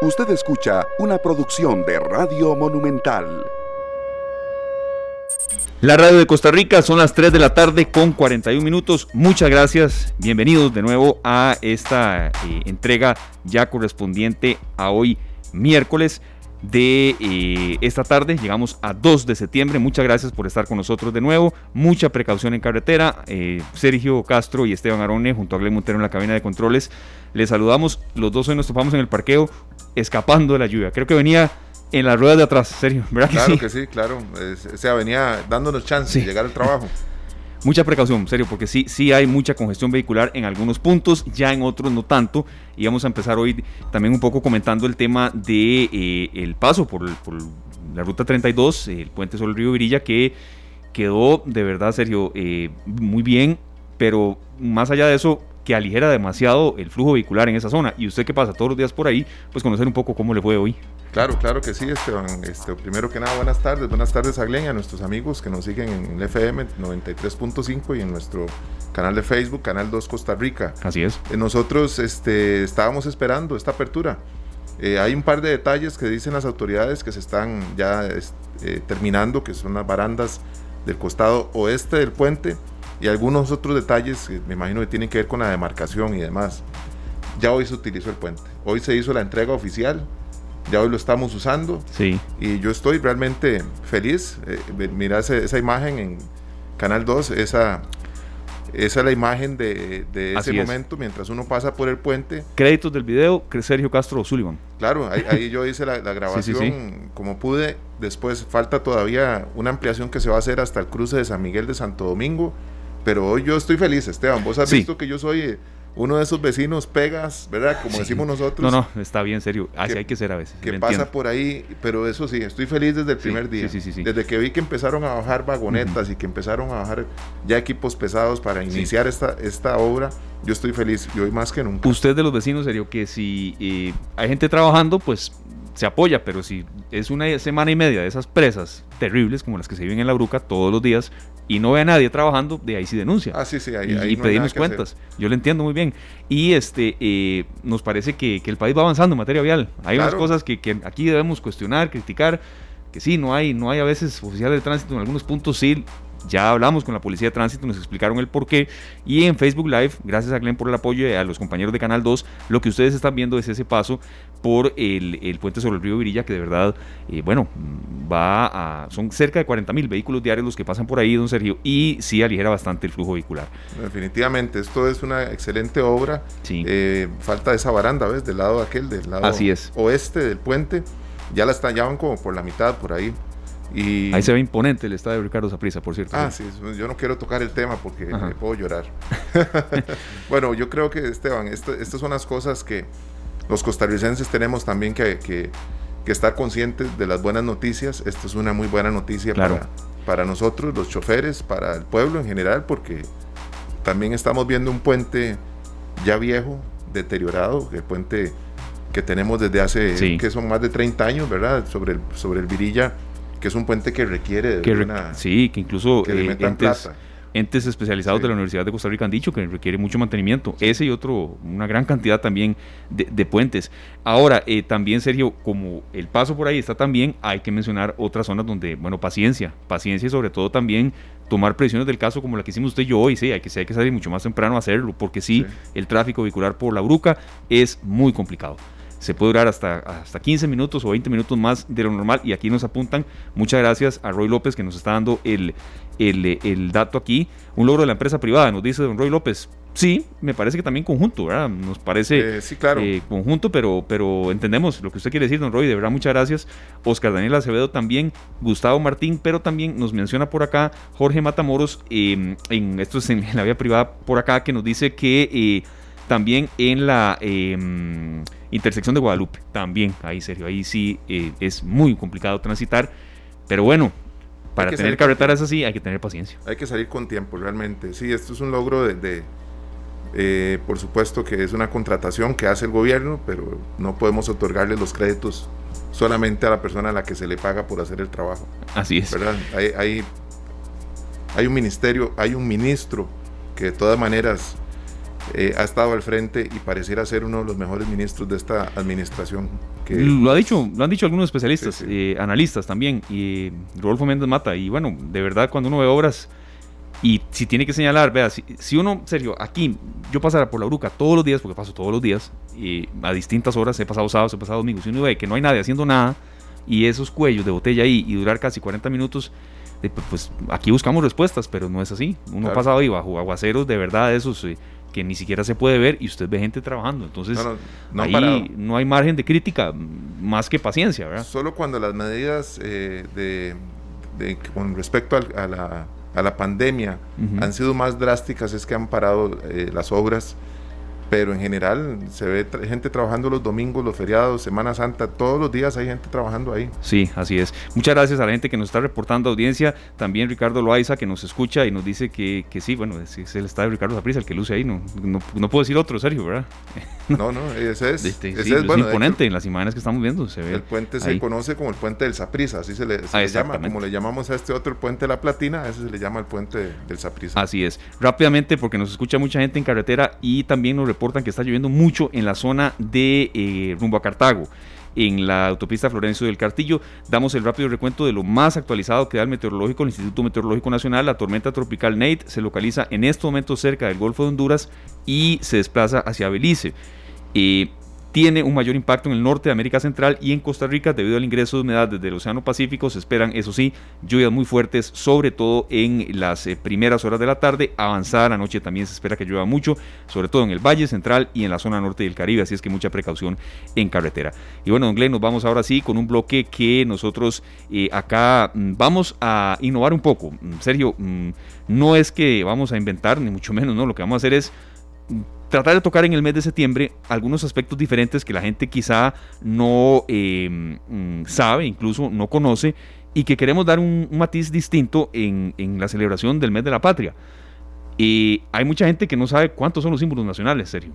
Usted escucha una producción de Radio Monumental. La radio de Costa Rica son las 3 de la tarde con 41 minutos. Muchas gracias. Bienvenidos de nuevo a esta eh, entrega ya correspondiente a hoy miércoles de eh, esta tarde. Llegamos a 2 de septiembre. Muchas gracias por estar con nosotros de nuevo. Mucha precaución en carretera. Eh, Sergio Castro y Esteban Arone junto a Glenn Montero en la cabina de controles. Les saludamos. Los dos hoy nos topamos en el parqueo escapando de la lluvia. Creo que venía en las ruedas de atrás, Sergio. ¿Verdad claro que sí? claro. o sea, venía dándonos chance de llegar al trabajo. mucha precaución, serio, porque sí, sí hay mucha congestión vehicular en algunos puntos, ya en otros no tanto. Y vamos a empezar hoy también un poco comentando el tema de eh, el paso por, la ruta 32, el puente sobre el río Virilla, que quedó de verdad, Sergio, eh, muy bien, pero más allá de eso, que aligera demasiado el flujo vehicular en esa zona. Y usted que pasa todos los días por ahí, pues conocer un poco cómo le fue hoy. Claro, claro que sí, Esteban. Este, primero que nada, buenas tardes. Buenas tardes a Glenn y a nuestros amigos que nos siguen en el FM 93.5 y en nuestro canal de Facebook, Canal 2 Costa Rica. Así es. Eh, nosotros este, estábamos esperando esta apertura. Eh, hay un par de detalles que dicen las autoridades que se están ya eh, terminando, que son las barandas del costado oeste del puente y algunos otros detalles que me imagino que tienen que ver con la demarcación y demás. Ya hoy se utilizó el puente. Hoy se hizo la entrega oficial ya hoy lo estamos usando. Sí. Y yo estoy realmente feliz. Eh, mira esa, imagen en Canal 2, esa, esa es la imagen de, ese momento mientras uno pasa por el puente. Créditos del video, Sergio Castro Sullivan. Claro, ahí, yo hice la, grabación como pude. Después falta todavía una ampliación que se va a hacer hasta el cruce de San Miguel de Santo Domingo. Pero hoy yo estoy feliz, Esteban. Vos has visto que yo soy eh, uno de esos vecinos pegas, ¿verdad? Como decimos nosotros. No, no, está bien, serio. Así hay que ser a veces. Que pasa por ahí, pero eso sí, estoy feliz desde el primer día. Desde que vi que empezaron a bajar vagonetas y que empezaron a bajar ya equipos pesados para iniciar esta, esta obra, yo estoy feliz y hoy más que nunca. Usted de los vecinos, serio, que si eh, hay gente trabajando, pues se apoya, pero si es una semana y media de esas presas terribles como las que se viven en la Bruca todos los días y no ve a nadie trabajando, de ahí sí denuncia. Ah, sí, sí, ahí, y, pedimos cuentas. Yo lo entiendo muy bien. Y este eh, nos parece que, el país va avanzando en materia vial. Hay unas cosas que, que, aquí debemos cuestionar, criticar, que sí, no hay, no hay a veces oficiales de tránsito en algunos puntos, sí, ya hablamos con la policía de tránsito, nos explicaron el por qué. Y en Facebook Live, gracias a Glenn por el apoyo y a los compañeros de Canal 2, lo que ustedes están viendo es ese paso por el, puente sobre el río Virilla, que de verdad, eh, bueno, va a. Son cerca de 40 mil vehículos diarios los que pasan por ahí, don Sergio, y sí aligera bastante el flujo vehicular. Definitivamente, esto es una excelente obra. Sí. Eh, falta esa baranda, ¿ves? Del lado aquel, del lado Así es. oeste del puente. Ya la están, ya van como por la mitad por ahí. Ahí se ve imponente el estadio de Ricardo Zaprisa, por cierto. Ah, sí, yo no quiero tocar el tema porque me puedo llorar. bueno, yo creo que, Esteban, estas son las cosas que los costarricenses tenemos también que, que, estar conscientes de las buenas noticias. Esto es una muy buena noticia para, para nosotros, los choferes, para el pueblo en general, porque también estamos viendo un puente ya viejo, deteriorado, el puente que tenemos desde hace, que son más de 30 años, ¿verdad? Sobre el, sobre el Virilla que es un puente que requiere de una, Sí, que incluso eh, entes, especializados de la Universidad de Costa Rica han dicho que requiere mucho mantenimiento. Ese y otro, una gran cantidad también de, puentes. Ahora, eh, también, Sergio, como el paso por ahí está también, hay que mencionar otras zonas donde, bueno, paciencia, paciencia y sobre todo también tomar presiones del caso como la que hicimos usted y yo hoy, sí, hay que, hay que salir mucho más temprano a hacerlo, porque sí, el tráfico vehicular por la Bruca es muy complicado se puede durar hasta, hasta 15 minutos o 20 minutos más de lo normal. Y aquí nos apuntan, muchas gracias a Roy López que nos está dando el, el, dato aquí. Un logro de la empresa privada, nos dice don Roy López. Sí, me parece que también conjunto, ¿verdad? Nos parece eh, sí, claro. Eh, conjunto, pero, pero entendemos lo que usted quiere decir, don Roy. De verdad, muchas gracias. Oscar Daniel Acevedo también, Gustavo Martín, pero también nos menciona por acá Jorge Matamoros, em, en esto es en la vía privada por acá, que nos dice que eh, también en la em, intersección de Guadalupe, también, ahí serio, ahí sí eh, es muy complicado transitar, pero bueno, para tener carreteras así hay que tener paciencia. Hay que salir con tiempo, realmente. Sí, esto es un logro de, eh, por supuesto que es una contratación que hace el gobierno, pero no podemos otorgarle los créditos solamente a la persona a la que se le paga por hacer el trabajo. Así es. ¿verdad? Hay, hay, hay un ministerio, hay un ministro que de todas maneras eh, ha estado al frente y pareciera ser uno de los mejores ministros de esta administración lo, ha dicho, lo han dicho algunos especialistas, eh, analistas también, y Rodolfo Méndez Mata. Y bueno, de verdad, cuando uno ve obras y si tiene que señalar, vea, si, uno, serio, aquí yo pasara por la bruca todos los días, porque paso todos los días, y a distintas horas, he pasado sábados, he pasado domingos, y uno ve que no hay nadie haciendo nada, y esos cuellos de botella ahí, y durar casi 40 minutos, pues aquí buscamos respuestas, pero no es así. Uno ha pasado ahí bajo aguaceros de verdad, esos eh, que ni siquiera se puede ver, y usted ve gente trabajando. Entonces, no, ahí no hay margen de crítica, más que paciencia, ¿verdad? Solo cuando las medidas eh, de, con respecto a la a la pandemia han sido más drásticas es que han parado eh, las obras pero en general se ve gente trabajando los domingos, los feriados, Semana Santa, todos los días hay gente trabajando ahí. Sí, así es. Muchas gracias a la gente que nos está reportando audiencia, también Ricardo Loaiza que nos escucha y nos dice que, que sí, bueno, es, el estado de Ricardo Zaprisa el que luce ahí, no, no, puedo decir otro, Sergio, ¿verdad? No, no, ese es. Este, ese es, bueno, imponente en las imágenes que estamos viendo. Se ve el puente se conoce como el puente del Zaprisa, así se, le, ah, llama, como le llamamos a este otro el puente de la Platina, ese se le llama el puente del Zaprisa. Así es. Rápidamente, porque nos escucha mucha gente en carretera y también nos reportan que está lloviendo mucho en la zona de eh, rumbo a Cartago en la autopista Florencio del Cartillo. Damos el rápido recuento de lo más actualizado que da el meteorológico, el Instituto Meteorológico Nacional. La tormenta tropical Nate se localiza en este momento cerca del Golfo de Honduras y se desplaza hacia Belice. Eh, tiene un mayor impacto en el norte de América Central y en Costa Rica debido al ingreso de humedad desde el Océano Pacífico. Se esperan, eso sí, lluvias muy fuertes, sobre todo en las eh, primeras horas de la tarde. Avanzada la noche también se espera que llueva mucho, sobre todo en el Valle Central y en la zona norte del Caribe, así es que mucha precaución en carretera. Y bueno, don Glenn, nos vamos ahora sí con un bloque que nosotros eh, acá mm, vamos a innovar un poco. Mm, Sergio, mm, no es que vamos a inventar, ni mucho menos, ¿no? Lo que vamos a hacer es tratar de tocar en el mes de septiembre algunos aspectos diferentes que la gente quizá no mm, sabe, incluso no conoce, y que queremos dar un, matiz distinto en, en, la celebración del mes de la patria. Y hay mucha gente que no sabe cuántos son los símbolos nacionales, serio.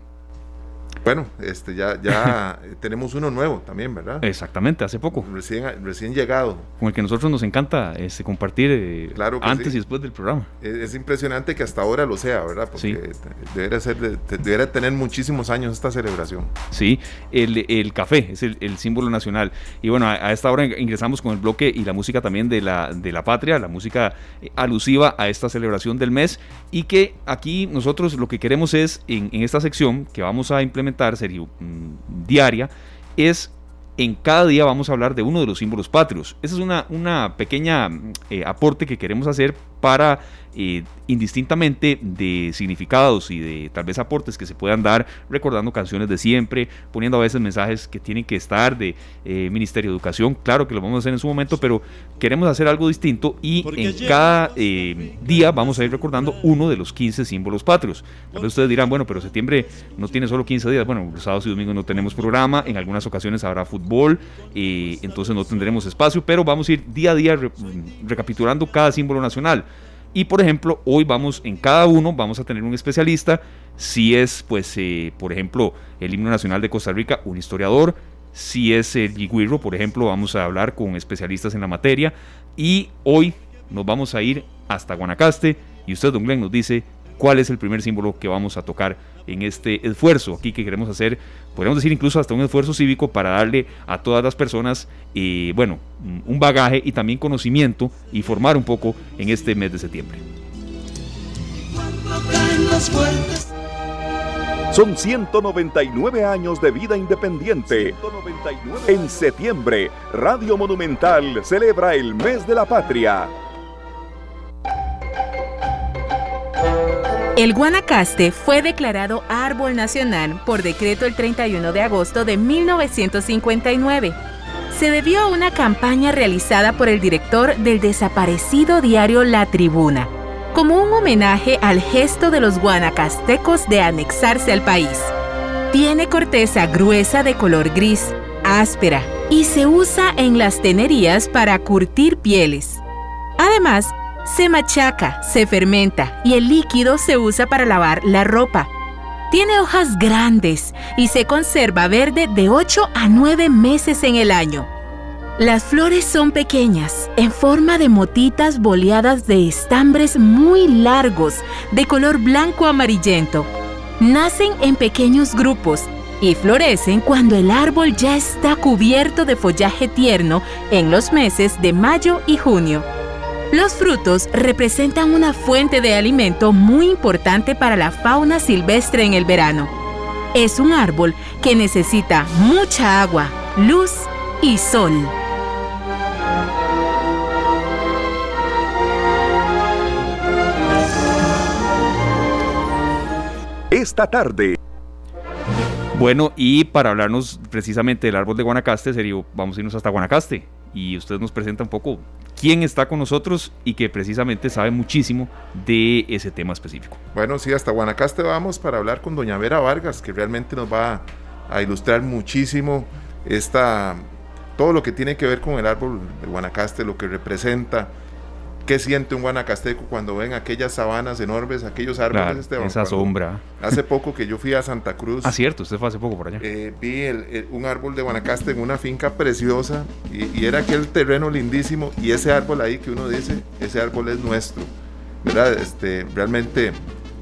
Bueno, este, ya, ya tenemos uno nuevo también, ¿verdad? Exactamente, hace poco. Recién, recién llegado. Con el que a nosotros nos encanta este, compartir eh, claro antes y después del programa. Es, impresionante que hasta ahora lo sea, ¿verdad? Porque debería, ser, debería tener muchísimos años esta celebración. Sí, el, el café es el, el, símbolo nacional. Y bueno, a, esta hora ingresamos con el bloque y la música también de la, de la patria, la música eh, alusiva a esta celebración del mes. Y que aquí nosotros lo que queremos es, en, en esta sección que vamos a implementar, sería mm, diaria, es en cada día vamos a hablar de uno de los símbolos patrios. Esa es una, una pequeña eh, aporte que queremos hacer para eh, indistintamente de significados y de tal vez aportes que se puedan dar recordando canciones de siempre, poniendo a veces mensajes que tienen que estar de eh, Ministerio de Educación, claro que lo vamos a hacer en su momento, pero queremos hacer algo distinto y en cada eh, día vamos a ir recordando uno de los 15 símbolos patrios. Tal vez ustedes dirán, bueno, pero septiembre no tiene solo 15 días, bueno, los sábados y domingos no tenemos programa, en algunas ocasiones habrá fútbol, entonces no tendremos espacio, pero vamos a ir día a día recapitulando cada símbolo nacional. Y por ejemplo, hoy vamos en cada uno, vamos a tener un especialista. Si es, pues, eh, por ejemplo, el himno nacional de Costa Rica, un historiador. Si es el yigüirro, por ejemplo, vamos a hablar con especialistas en la materia. Y hoy nos vamos a ir hasta Guanacaste. Y usted, don Glenn, nos dice cuál es el primer símbolo que vamos a tocar en este esfuerzo aquí que queremos hacer, podríamos decir incluso hasta un esfuerzo cívico para darle a todas las personas, eh, bueno, un bagaje y también conocimiento y formar un poco en este mes de septiembre. Son 199 años de vida independiente. En septiembre, Radio Monumental celebra el mes de la patria. El Guanacaste fue declarado árbol nacional por decreto el 31 de agosto de 1959. Se debió a una campaña realizada por el director del desaparecido diario La Tribuna, como un homenaje al gesto de los guanacastecos de anexarse al país. Tiene corteza gruesa de color gris, áspera, y se usa en las tenerías para curtir pieles. Además, se machaca, se fermenta y el líquido se usa para lavar la ropa. Tiene hojas grandes y se conserva verde de 8 a 9 meses en el año. Las flores son pequeñas, en forma de motitas boleadas de estambres muy largos, de color blanco amarillento. Nacen en pequeños grupos y florecen cuando el árbol ya está cubierto de follaje tierno en los meses de mayo y junio. Los frutos representan una fuente de alimento muy importante para la fauna silvestre en el verano. Es un árbol que necesita mucha agua, luz y sol. Esta tarde bueno, y para hablarnos precisamente del árbol de Guanacaste, serio, vamos a irnos hasta Guanacaste y usted nos presenta un poco quién está con nosotros y que precisamente sabe muchísimo de ese tema específico. Bueno, sí, hasta Guanacaste vamos para hablar con doña Vera Vargas, que realmente nos va a ilustrar muchísimo esta, todo lo que tiene que ver con el árbol de Guanacaste, lo que representa, ¿Qué siente un guanacasteco cuando ven aquellas sabanas enormes, aquellos árboles? Esteban, esa sombra. Hace poco que yo fui a Santa Cruz. Ah, cierto, usted fue hace poco por allá. Eh, vi un árbol de Guanacaste en una finca preciosa y, era aquel terreno lindísimo y ese árbol ahí que uno dice, ese árbol es nuestro. ¿Verdad? Este, realmente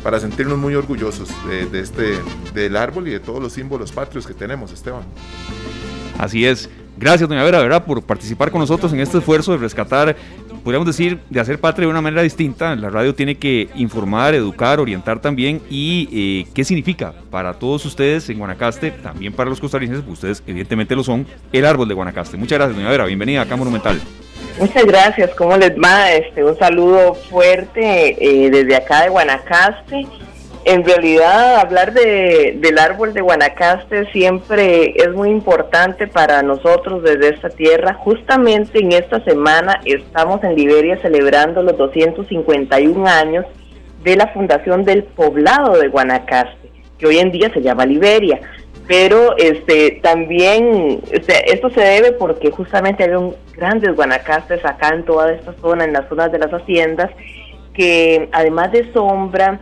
para sentirnos muy orgullosos de, este, del árbol y de todos los símbolos patrios que tenemos, Esteban. Así es. Gracias, doña Vera, ¿verdad? por participar con nosotros en este esfuerzo de rescatar podríamos decir, de hacer patria de una manera distinta. La radio tiene que informar, educar, orientar también. ¿Y eh, qué significa para todos ustedes en Guanacaste, también para los costarricenses, ustedes evidentemente lo son, el árbol de Guanacaste? Muchas gracias, doña Vera. Bienvenida acá Monumental. Muchas gracias. ¿Cómo les va? Este, un saludo fuerte eh, desde acá de Guanacaste. En realidad, hablar de, del árbol de Guanacaste siempre es muy importante para nosotros desde esta tierra. Justamente en esta semana estamos en Liberia celebrando los 251 años de la fundación del poblado de Guanacaste, que hoy en día se llama Liberia. Pero este también este, esto se debe porque justamente un, grandes guanacastes acá en toda esta zona, en las zonas de las haciendas, que además de sombra,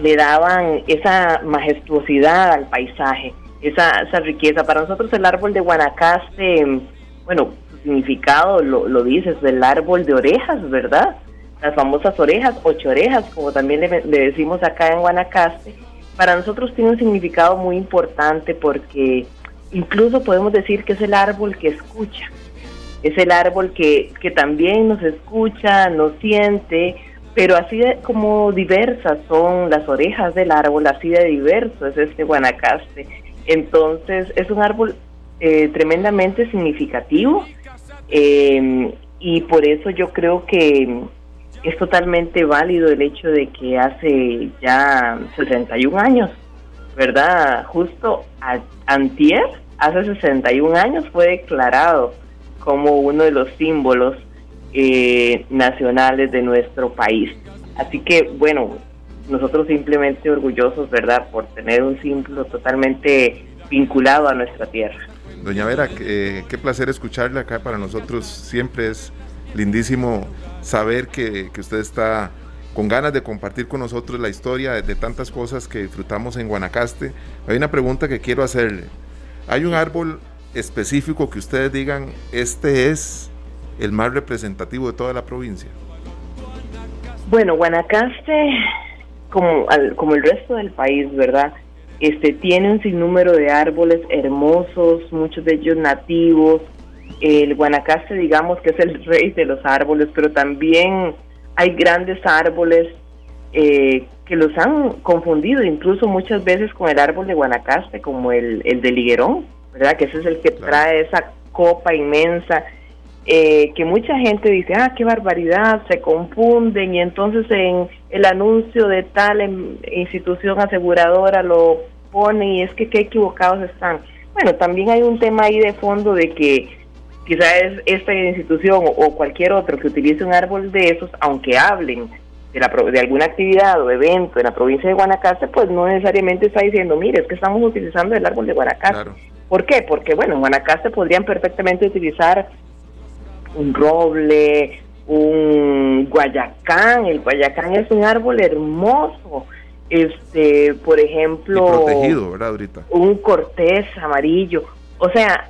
le daban esa majestuosidad al paisaje, esa, esa riqueza. Para nosotros el árbol de Guanacaste, bueno, su significado lo, lo dice, es el árbol de orejas, ¿verdad? Las famosas orejas, ocho orejas, como también le, decimos acá en Guanacaste. Para nosotros tiene un significado muy importante porque incluso podemos decir que es el árbol que escucha, es el árbol que, que también nos escucha, nos siente, pero así de, como diversas son las orejas del árbol, así de diverso es este guanacaste. Entonces es un árbol eh, tremendamente significativo em, y por eso yo creo que es totalmente válido el hecho de que hace ya 61 años, ¿verdad? Justo a, antier, hace 61 años fue declarado como uno de los símbolos eh, nacionales de nuestro país. Así que, bueno, nosotros simplemente orgullosos, ¿verdad?, por tener un símbolo totalmente vinculado a nuestra tierra. Doña Vera, qué, placer escucharle acá. Para nosotros siempre es lindísimo saber que, usted está con ganas de compartir con nosotros la historia de, de, tantas cosas que disfrutamos en Guanacaste. Hay una pregunta que quiero hacerle. ¿Hay un árbol específico que ustedes digan, este es el más representativo de toda la provincia? Bueno, Guanacaste, como, como el resto del país, ¿verdad? Este, tiene un sinnúmero de árboles hermosos, muchos de ellos nativos. El Guanacaste, digamos que es el rey de los árboles, pero también hay grandes árboles eh, que los han confundido incluso muchas veces con el árbol de Guanacaste, como el, el de Liguerón, ¿verdad? Que ese es el que trae esa copa inmensa eh, que mucha gente dice, ah, qué barbaridad, se confunden y entonces en el anuncio de tal em, institución aseguradora lo pone y es que qué equivocados están. Bueno, también hay un tema ahí de fondo de que quizás esta institución o cualquier otro que utilice un árbol de esos, aunque hablen de, la, de alguna actividad o evento en la provincia de Guanacaste, pues no necesariamente está diciendo, mire, es que estamos utilizando el árbol de Guanacaste. ¿Por qué? Porque, bueno, en Guanacaste podrían perfectamente utilizar un roble, un guayacán. El guayacán es un árbol hermoso. Este, por ejemplo, un cortés amarillo. O sea,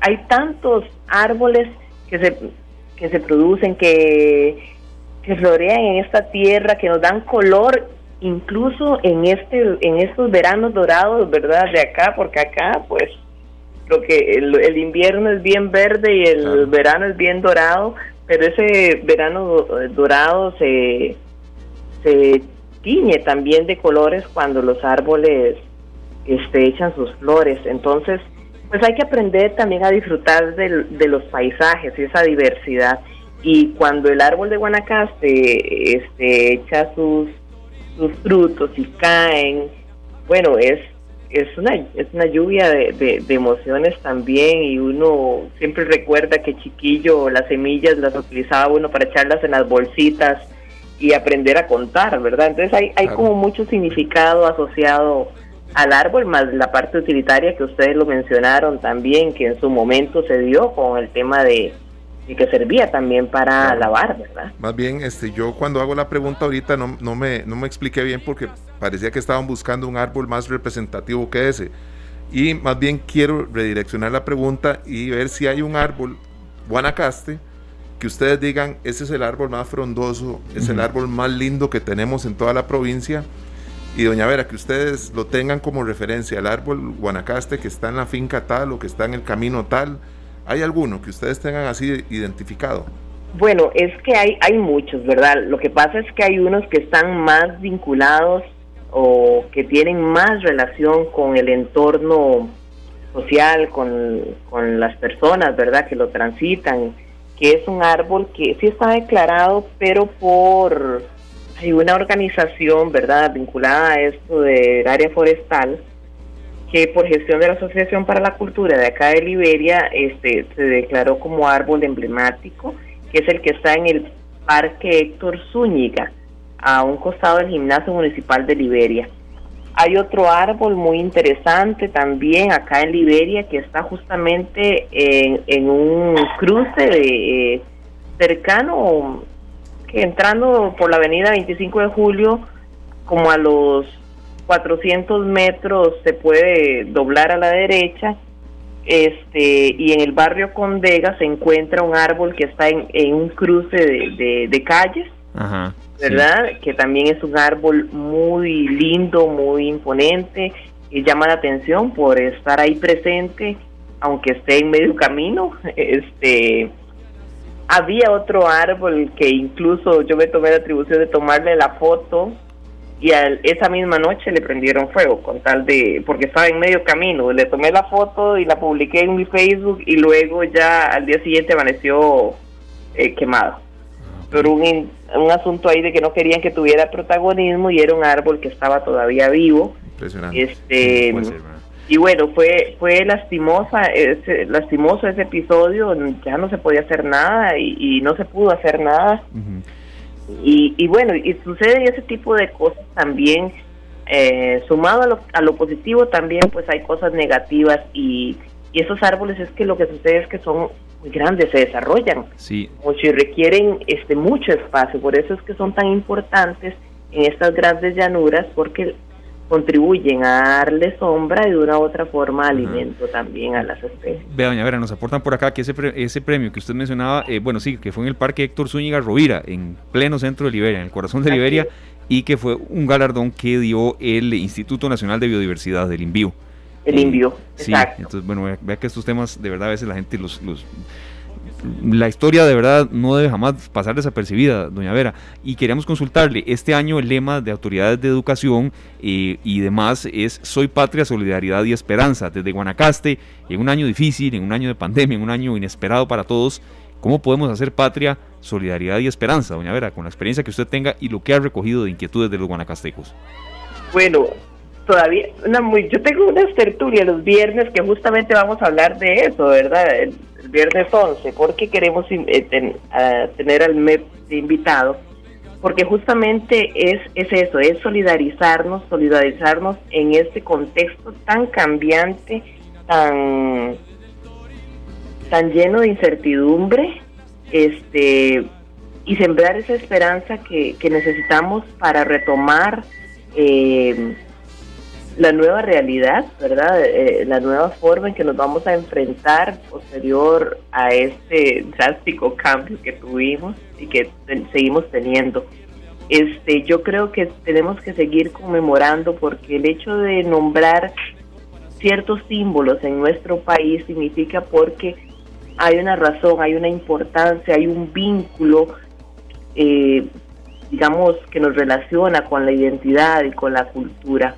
hay tantos árboles que se que se producen que que florean en esta tierra, que nos dan color incluso en este en estos veranos dorados, ¿verdad? De acá, porque acá pues lo que el, invierno es bien verde y el verano es bien dorado, pero ese verano dorado se se tiñe también de colores cuando los árboles este, echan sus flores. Entonces, pues hay que aprender también a disfrutar de los paisajes y esa diversidad. Y cuando el árbol de Guanacaste este, echa sus, sus frutos y caen, bueno, es, es, una, es una lluvia de, de, emociones también y uno siempre recuerda que chiquillo las semillas las utilizaba uno para echarlas en las bolsitas y aprender a contar, ¿verdad? Entonces hay, hay como mucho significado asociado al árbol, más la parte utilitaria que ustedes lo mencionaron también, que en su momento se dio con el tema de, que servía también para lavar, ¿verdad? Más bien, este, yo cuando hago la pregunta ahorita no, no, me, no me expliqué bien porque parecía que estaban buscando un árbol más representativo que ese. Y más bien quiero redireccionar la pregunta y ver si hay un árbol Guanacaste que ustedes digan, ese es el árbol más frondoso, es el árbol más lindo que tenemos en toda la provincia y doña Vera, que ustedes lo tengan como referencia, el árbol Guanacaste que está en la finca tal o que está en el camino tal, ¿hay alguno que ustedes tengan así identificado? Bueno, es que hay, hay muchos, ¿verdad? Lo que pasa es que hay unos que están más vinculados o que tienen más relación con el entorno social, con, con las personas, ¿verdad? Que lo transitan, que es un árbol que sí está declarado, pero por hay una organización, ¿verdad?, vinculada a esto del área forestal, que por gestión de la Asociación para la Cultura de acá de Liberia, este, se declaró como árbol emblemático, que es el que está en el Parque Héctor Zúñiga, a un costado del Gimnasio Municipal de Liberia. Hay otro árbol muy interesante también acá en Liberia que está justamente en, un cruce de, eh, cercano entrando por la avenida 25 de julio, como a los 400 metros se puede doblar a la derecha, este y en el barrio Condega se encuentra un árbol que está en, un cruce de, calles, ¿verdad? Que también es un árbol muy lindo, muy imponente y llama la atención por estar ahí presente, aunque esté en medio camino, este había otro árbol que incluso yo me tomé la atribución de tomarle la foto y esa misma noche le prendieron fuego con tal de porque estaba en medio camino. Le tomé la foto y la publiqué en mi Facebook y luego ya al día siguiente amaneció eh, quemado. Por un, un asunto ahí de que no querían que tuviera protagonismo y era un árbol que estaba todavía vivo. Impresionante. este y bueno, fue fue lastimosa ese, lastimoso ese episodio, ya no se podía hacer nada y, no se pudo hacer nada. Y, y bueno, y sucede ese tipo de cosas también, eh, sumado a lo, a lo positivo también, pues hay cosas negativas y, y esos árboles es que lo que sucede es que son muy grandes, se desarrollan sí. mucho y requieren este mucho espacio, por eso es que son tan importantes en estas grandes llanuras porque contribuyen a darle sombra y de una u otra forma alimento también a las especies. Vea, doña Vera, nos aportan por acá que ese, ese premio que usted mencionaba, eh, bueno, sí, que fue en el Parque Héctor Zúñiga Rovira, en pleno centro de Liberia, en el corazón de Liberia, y que fue un galardón que dio el Instituto Nacional de Biodiversidad del INVIO. El INVIO, sí, entonces, bueno, vea que estos temas, de verdad, a veces la gente los, los la historia de verdad no debe jamás pasar desapercibida, doña Vera. Y queríamos consultarle, este año el lema de autoridades de educación eh, y demás es Soy patria, solidaridad y esperanza. Desde Guanacaste, en un año difícil, en un año de pandemia, en un año inesperado para todos, ¿cómo podemos hacer patria, solidaridad y esperanza, doña Vera, con la experiencia que usted tenga y lo que ha recogido de inquietudes de los guanacastecos? Bueno, todavía, una muy, yo tengo una tertulia los viernes que justamente vamos a hablar de eso, ¿verdad? Viernes 11, porque queremos eh, tener al MEP de invitado, porque justamente es, es eso, es solidarizarnos, solidarizarnos en este contexto tan cambiante, tan, tan lleno de incertidumbre, este y sembrar esa esperanza que, que necesitamos para retomar eh, la nueva realidad, ¿verdad? Eh, la nueva forma en que nos vamos a enfrentar posterior a este drástico cambio que tuvimos y que seguimos teniendo. este, yo creo que tenemos que seguir conmemorando porque el hecho de nombrar ciertos símbolos en nuestro país significa porque hay una razón, hay una importancia, hay un vínculo, eh, digamos, que nos relaciona con la identidad y con la cultura.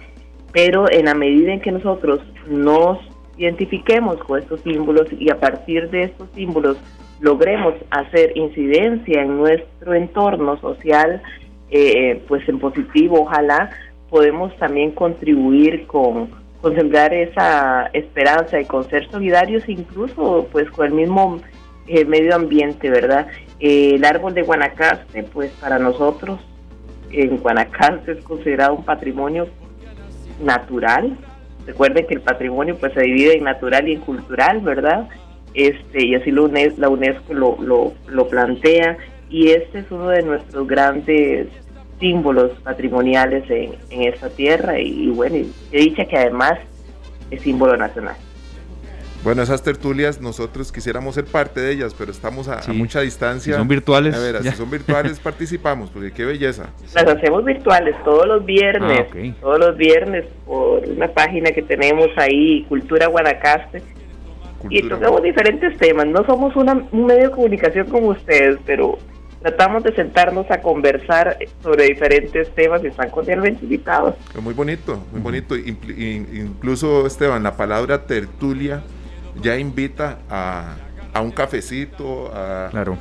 Pero en la medida en que nosotros nos identifiquemos con estos símbolos y a partir de estos símbolos logremos hacer incidencia en nuestro entorno social, eh, pues en positivo, ojalá podemos también contribuir con, con sembrar esa esperanza y con ser solidarios incluso pues con el mismo eh, medio ambiente, ¿verdad? Eh, el árbol de Guanacaste, pues para nosotros en Guanacaste es considerado un patrimonio natural. Recuerden que el patrimonio pues se divide en natural y en cultural, ¿verdad? Este, y así lo la UNESCO lo, lo, plantea y este es uno de nuestros grandes símbolos patrimoniales en, en esta tierra y, bueno, he dicho que además es símbolo nacional. Bueno, esas tertulias nosotros quisiéramos ser parte de ellas, pero estamos a, mucha distancia. Si son virtuales. A ver, si son virtuales participamos, porque qué belleza. Las hacemos virtuales todos los viernes, ah, todos los viernes por una página que tenemos ahí, Cultura Guanacaste. Y tocamos diferentes temas. No somos un medio de comunicación como ustedes, pero tratamos de sentarnos a conversar sobre diferentes temas y están cordialmente invitados. Muy bonito, muy bonito. Incluso, Esteban, la palabra tertulia ya invita a, un cafecito, a, claro.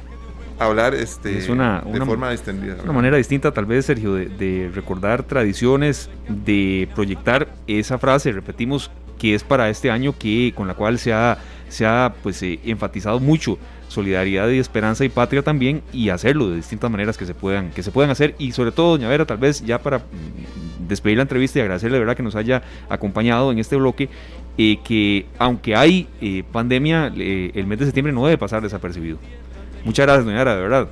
hablar este, es una, de forma extendida. Una manera distinta, tal vez, Sergio, de, de recordar tradiciones, de proyectar esa frase, repetimos, que es para este año, que con la cual se ha, se ha pues, eh, enfatizado mucho solidaridad y esperanza y patria también y hacerlo de distintas maneras que se puedan que se puedan hacer. Y sobre todo doña Vera tal vez ya para mm, despedir la entrevista y agradecerle de verdad que nos haya acompañado en este bloque eh, que aunque hay eh, pandemia el mes de septiembre no debe pasar desapercibido. Muchas gracias doña Vera de verdad.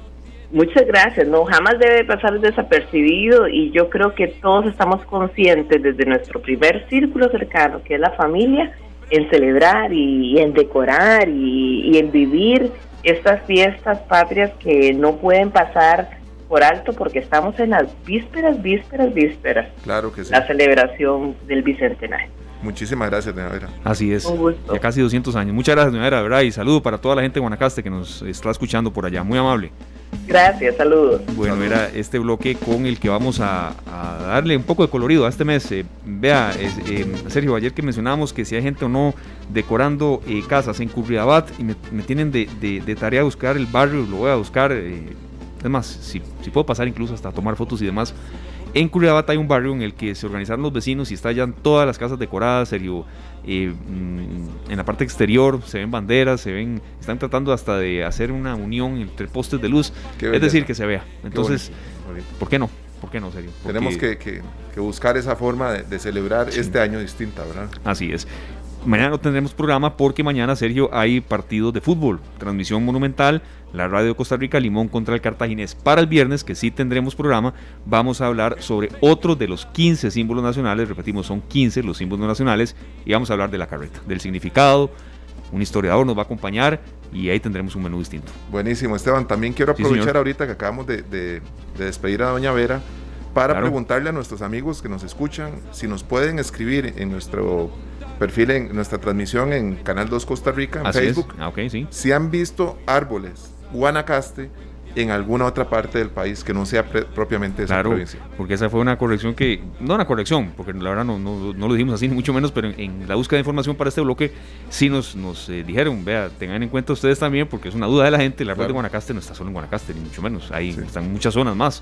Muchas gracias, no, jamás debe pasar desapercibido y yo creo que todos estamos conscientes desde nuestro primer círculo cercano, que es la familia, en celebrar y, en decorar y, en vivir estas fiestas patrias que no pueden pasar por alto porque estamos en las vísperas, vísperas, vísperas. Claro que sí. La celebración del Bicentenario. Muchísimas gracias, doña Vera. Así es. Ya casi 200 años. Muchas gracias, doña Vera, ¿verdad? Y saludo para toda la gente de Guanacaste que nos está escuchando por allá. Muy amable. Gracias, saludos. Bueno, era este bloque con el que vamos a, darle un poco de colorido a este mes. Eh, vea, eh, Sergio, ayer que mencionábamos que si hay gente o no decorando eh, casas en Curriabat y me, tienen de, tarea buscar el barrio, lo voy a buscar. es más, si, si puedo pasar incluso hasta tomar fotos y demás. En Curriabat hay un barrio en el que se organizaron los vecinos y estallan todas las casas decoradas, serio. Eh, mm, en la parte exterior se ven banderas, se ven, están tratando hasta de hacer una unión entre postes de luz, es decir, que se vea. Entonces, ¿por qué no? ¿Por qué no, serio? Tenemos que, buscar esa forma de, celebrar este año distinta, ¿verdad? Así es. Mañana no tendremos programa porque mañana, Sergio, hay partidos de fútbol, transmisión monumental, la radio de Costa Rica, Limón contra el Cartaginés. Para el viernes, que sí tendremos programa, vamos a hablar sobre otro de los 15 símbolos nacionales, repetimos, son 15 los símbolos nacionales, y vamos a hablar de la carreta, del significado, un historiador nos va a acompañar y ahí tendremos un menú distinto. Buenísimo, Esteban, también quiero aprovechar ahorita que acabamos de, despedir a Doña Vera para preguntarle a nuestros amigos que nos escuchan si nos pueden escribir en nuestro perfil en nuestra transmisión en Canal 2 Costa Rica, en Facebook. Ah, sí. Si han visto árboles Guanacaste en alguna otra parte del país que no sea propiamente esa claro, provincia. Porque esa fue una corrección que, no una corrección, porque la verdad no, no, lo dijimos así, ni mucho menos, pero en, la búsqueda de información para este bloque sí nos, nos eh, dijeron, vea, tengan en cuenta ustedes también, porque es una duda de la gente, la árbol de Guanacaste no está solo en Guanacaste, ni mucho menos, ahí están muchas zonas más.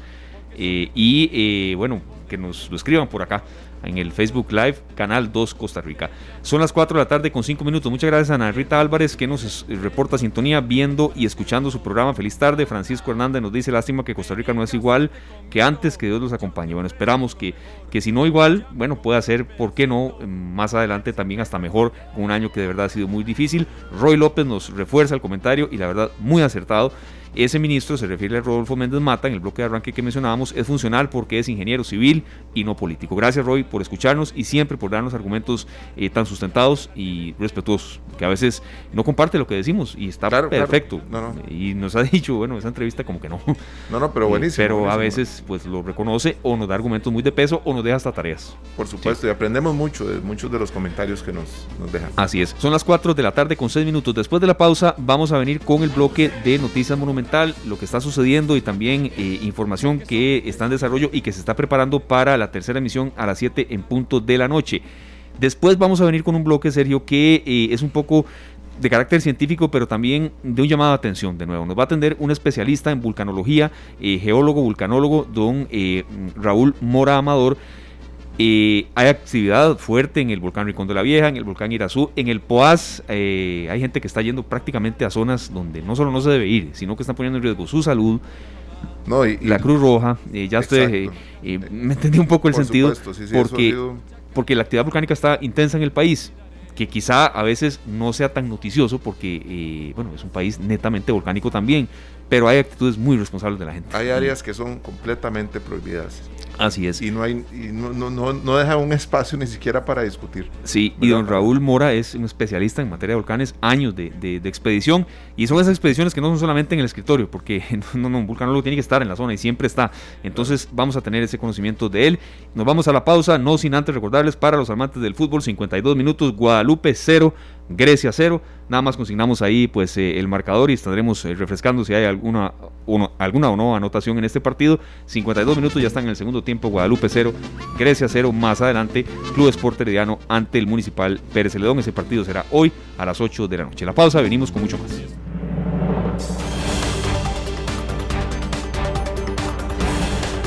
Eh, y eh, bueno, que nos lo escriban por acá en el Facebook Live, Canal 2 Costa Rica. Son las 4 de la tarde con 5 minutos. Muchas gracias a Ana Rita Álvarez que nos reporta sintonía viendo y escuchando su programa. Feliz tarde. Francisco Hernández nos dice lástima que Costa Rica no es igual que antes, que Dios los acompañe. Bueno, esperamos que, que si no igual, bueno, pueda ser, ¿por qué no? Más adelante también hasta mejor, con un año que de verdad ha sido muy difícil. Roy López nos refuerza el comentario y la verdad muy acertado. Ese ministro, se refiere a Rodolfo Méndez Mata, en el bloque de arranque que mencionábamos, es funcional porque es ingeniero civil y no político. Gracias Roy por escucharnos y siempre por darnos argumentos eh, tan sustentados y respetuosos, que a veces no comparte lo que decimos y está perfecto. Y nos ha dicho, bueno, esa entrevista como que no. No, no, pero eh, buenísimo. pero a veces pues lo reconoce o nos da argumentos muy de peso o nos deja hasta tareas. Por supuesto, y aprendemos mucho de muchos de los comentarios que nos, nos dejan. Así es. Son las 4 de la tarde con 6 minutos. Después de la pausa vamos a venir con el bloque de Noticias Lo que está sucediendo y también eh, información que está en desarrollo y que se está preparando para la tercera emisión a las 7 en punto de la noche. Después vamos a venir con un bloque, Sergio, que eh, es un poco de carácter científico, pero también de un llamado de atención de nuevo. Nos va a atender un especialista en vulcanología, eh, geólogo, vulcanólogo, don Raúl Mora Amador. Hay actividad fuerte en el volcán Rincón de la Vieja, en el volcán Irazú, en el Poás. hay gente que está yendo prácticamente a zonas donde no solo no se debe ir, sino que están poniendo en riesgo su salud, no, y, la Cruz Roja, eh, ya usted eh, eh, me entendí un poco el sentido, porque, porque la actividad volcánica está intensa en el país, que quizá a veces no sea tan noticioso porque, bueno, es un país netamente volcánico también, pero hay actitudes muy responsables de la gente. Hay áreas que son completamente prohibidas. Así es. Y no hay y no, no, no, deja un espacio ni siquiera para discutir. Sí, y don Raúl Mora es un especialista en materia de volcanes, años de, de, expedición, y son esas expediciones que no son solamente en el escritorio, porque no, no, un vulcanólogo tiene que estar en la zona y siempre está. Entonces vamos a tener ese conocimiento de él. Nos vamos a la pausa, no sin antes recordarles para los amantes del fútbol, 52 minutos, Guadalupe 0, Grecia 0. Nada más consignamos ahí pues eh, el marcador y estaremos eh, refrescando si hay alguna, alguna o no anotación en este partido. 52 minutos ya están en el segundo tiempo. Guadalupe 0, Grecia 0. Más adelante, Club Esporte Herediano ante el Municipal Pérez Celedón. Ese partido será hoy a las 8 de la noche. La pausa, venimos con mucho más.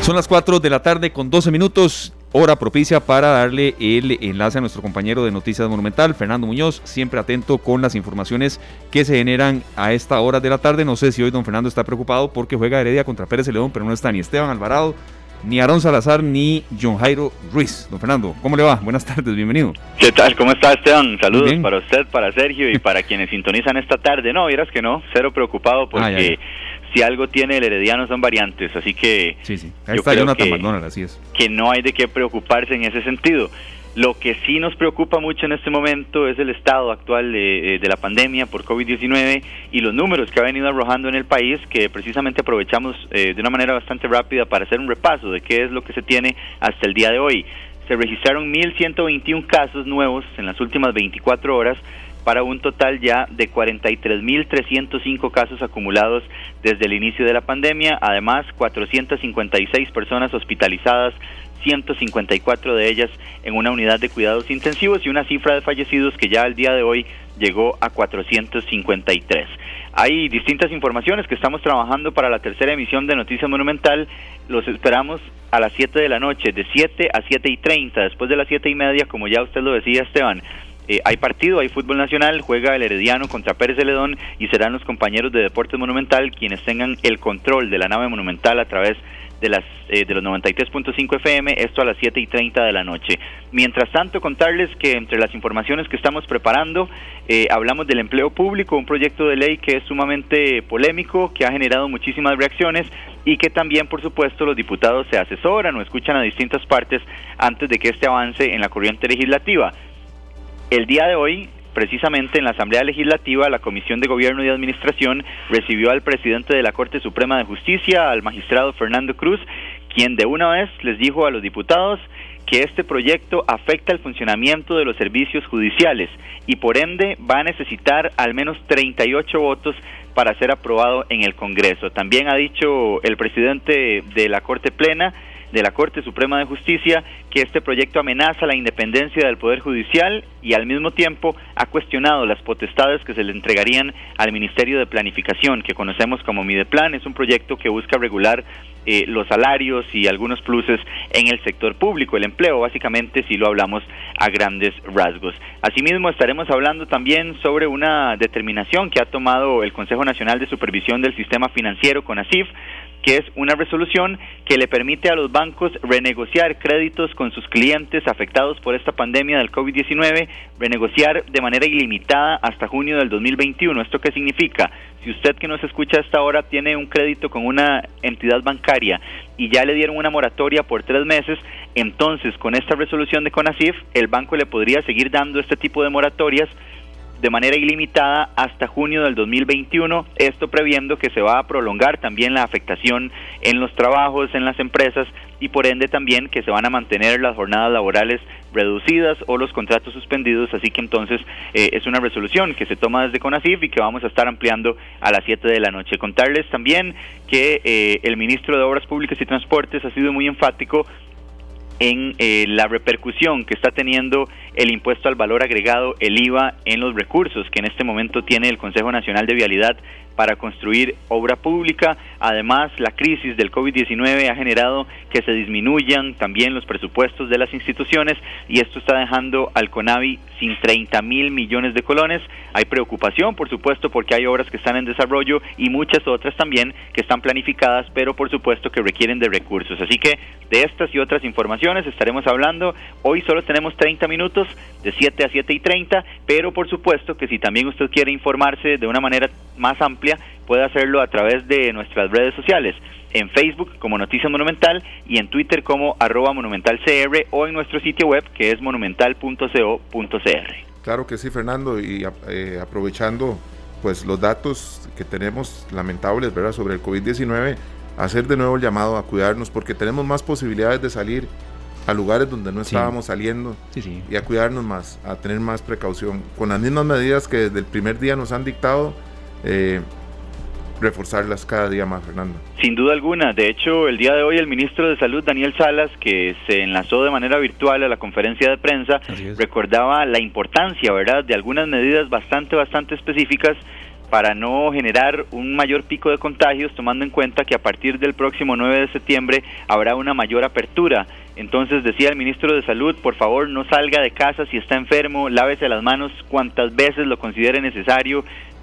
Son las 4 de la tarde con 12 minutos hora propicia para darle el enlace a nuestro compañero de Noticias Monumental, Fernando Muñoz, siempre atento con las informaciones que se generan a esta hora de la tarde. No sé si hoy don Fernando está preocupado porque juega Heredia contra Pérez León, pero no está ni Esteban Alvarado, ni Aarón Salazar, ni John Jairo Ruiz. Don Fernando, ¿cómo le va? Buenas tardes, bienvenido. ¿Qué tal? ¿Cómo está Esteban? Saludos para usted, para Sergio y para quienes sintonizan esta tarde. No, vieras que no, cero preocupado porque si algo tiene el Herediano son variantes, así que sí, sí. Ahí está Jonathan McDonald, así es. Que no hay de qué preocuparse en ese sentido. Lo que sí nos preocupa mucho en este momento es el estado actual de, la pandemia por COVID-19 y los números que ha venido arrojando en el país, que precisamente aprovechamos eh, de una manera bastante rápida para hacer un repaso de qué es lo que se tiene hasta el día de hoy. Se registraron 1.121 casos nuevos en las últimas 24 horas, para un total ya de 43.305 casos acumulados desde el inicio de la pandemia, además 456 personas hospitalizadas, 154 de ellas en una unidad de cuidados intensivos y una cifra de fallecidos que ya al día de hoy llegó a 453. Hay distintas informaciones que estamos trabajando para la tercera emisión de Noticias Monumental. Los esperamos a las 7 de la noche, de 7 a 7 y 30, después de las 7 y media, como ya usted lo decía, Esteban eh, hay partido, hay fútbol nacional, juega el Herediano contra Pérez Celedón y serán los compañeros de Deportes Monumental quienes tengan el control de la nave monumental a través de las eh, de los 93.5 FM, esto a las 7 y 30 de la noche. Mientras tanto, contarles que entre las informaciones que estamos preparando, eh, hablamos del empleo público, un proyecto de ley que es sumamente polémico, que ha generado muchísimas reacciones y que también, por supuesto, los diputados se asesoran o escuchan a distintas partes antes de que este avance en la corriente legislativa. El día de hoy, precisamente en la Asamblea Legislativa, la Comisión de Gobierno y Administración recibió al presidente de la Corte Suprema de Justicia, al magistrado Fernando Cruz, quien de una vez les dijo a los diputados que este proyecto afecta el funcionamiento de los servicios judiciales y por ende va a necesitar al menos 38 votos para ser aprobado en el Congreso. También ha dicho el presidente de la Corte Plena de la Corte Suprema de Justicia que este proyecto amenaza la independencia del Poder Judicial y al mismo tiempo ha cuestionado las potestades que se le entregarían al Ministerio de Planificación, que conocemos como Mideplan. Es un proyecto que busca regular eh, los salarios y algunos pluses en el sector público, el empleo, básicamente, si lo hablamos a grandes rasgos. Asimismo, estaremos hablando también sobre una determinación que ha tomado el Consejo Nacional de Supervisión del Sistema Financiero, CONACIF, que es una resolución que le permite a los bancos renegociar créditos con sus clientes afectados por esta pandemia del COVID-19, renegociar de manera ilimitada hasta junio del 2021. ¿Esto qué significa? Si usted que nos escucha hasta ahora tiene un crédito con una entidad bancaria y ya le dieron una moratoria por tres meses, entonces con esta resolución de CONACIF el banco le podría seguir dando este tipo de moratorias de manera ilimitada hasta junio del 2021, esto previendo que se va a prolongar también la afectación en los trabajos, en las empresas y por ende también que se van a mantener las jornadas laborales reducidas o los contratos suspendidos, así que entonces eh, es una resolución que se toma desde CONACIF y que vamos a estar ampliando a las 7 de la noche. Contarles también que eh, el ministro de Obras Públicas y Transportes ha sido muy enfático en eh, la repercusión que está teniendo el impuesto al valor agregado, el IVA, en los recursos que en este momento tiene el Consejo Nacional de Vialidad para construir obra pública. Además, la crisis del COVID-19 ha generado que se disminuyan también los presupuestos de las instituciones y esto está dejando al CONAVI sin 30 mil millones de colones. Hay preocupación, por supuesto, porque hay obras que están en desarrollo y muchas otras también que están planificadas, pero por supuesto que requieren de recursos. Así que de estas y otras informaciones estaremos hablando. Hoy solo tenemos 30 minutos, de 7 a 7 y 30, pero por supuesto que si también usted quiere informarse de una manera más amplia, puede hacerlo a través de nuestras redes sociales en Facebook como Noticia Monumental y en Twitter como arroba monumentalcr o en nuestro sitio web que es monumental.co.cr. Claro que sí, Fernando, y eh, aprovechando pues los datos que tenemos lamentables ¿verdad? sobre el COVID-19, hacer de nuevo el llamado a cuidarnos porque tenemos más posibilidades de salir a lugares donde no estábamos saliendo y a cuidarnos más, a tener más precaución, con las mismas medidas que desde el primer día nos han dictado. Eh, reforzarlas cada día más, Fernando. Sin duda alguna. De hecho, el día de hoy el ministro de Salud, Daniel Salas, que se enlazó de manera virtual a la conferencia de prensa, recordaba la importancia, ¿verdad?, de algunas medidas bastante, bastante específicas para no generar un mayor pico de contagios, tomando en cuenta que a partir del próximo 9 de septiembre habrá una mayor apertura. Entonces decía el ministro de Salud, por favor no salga de casa si está enfermo, lávese las manos cuantas veces lo considere necesario,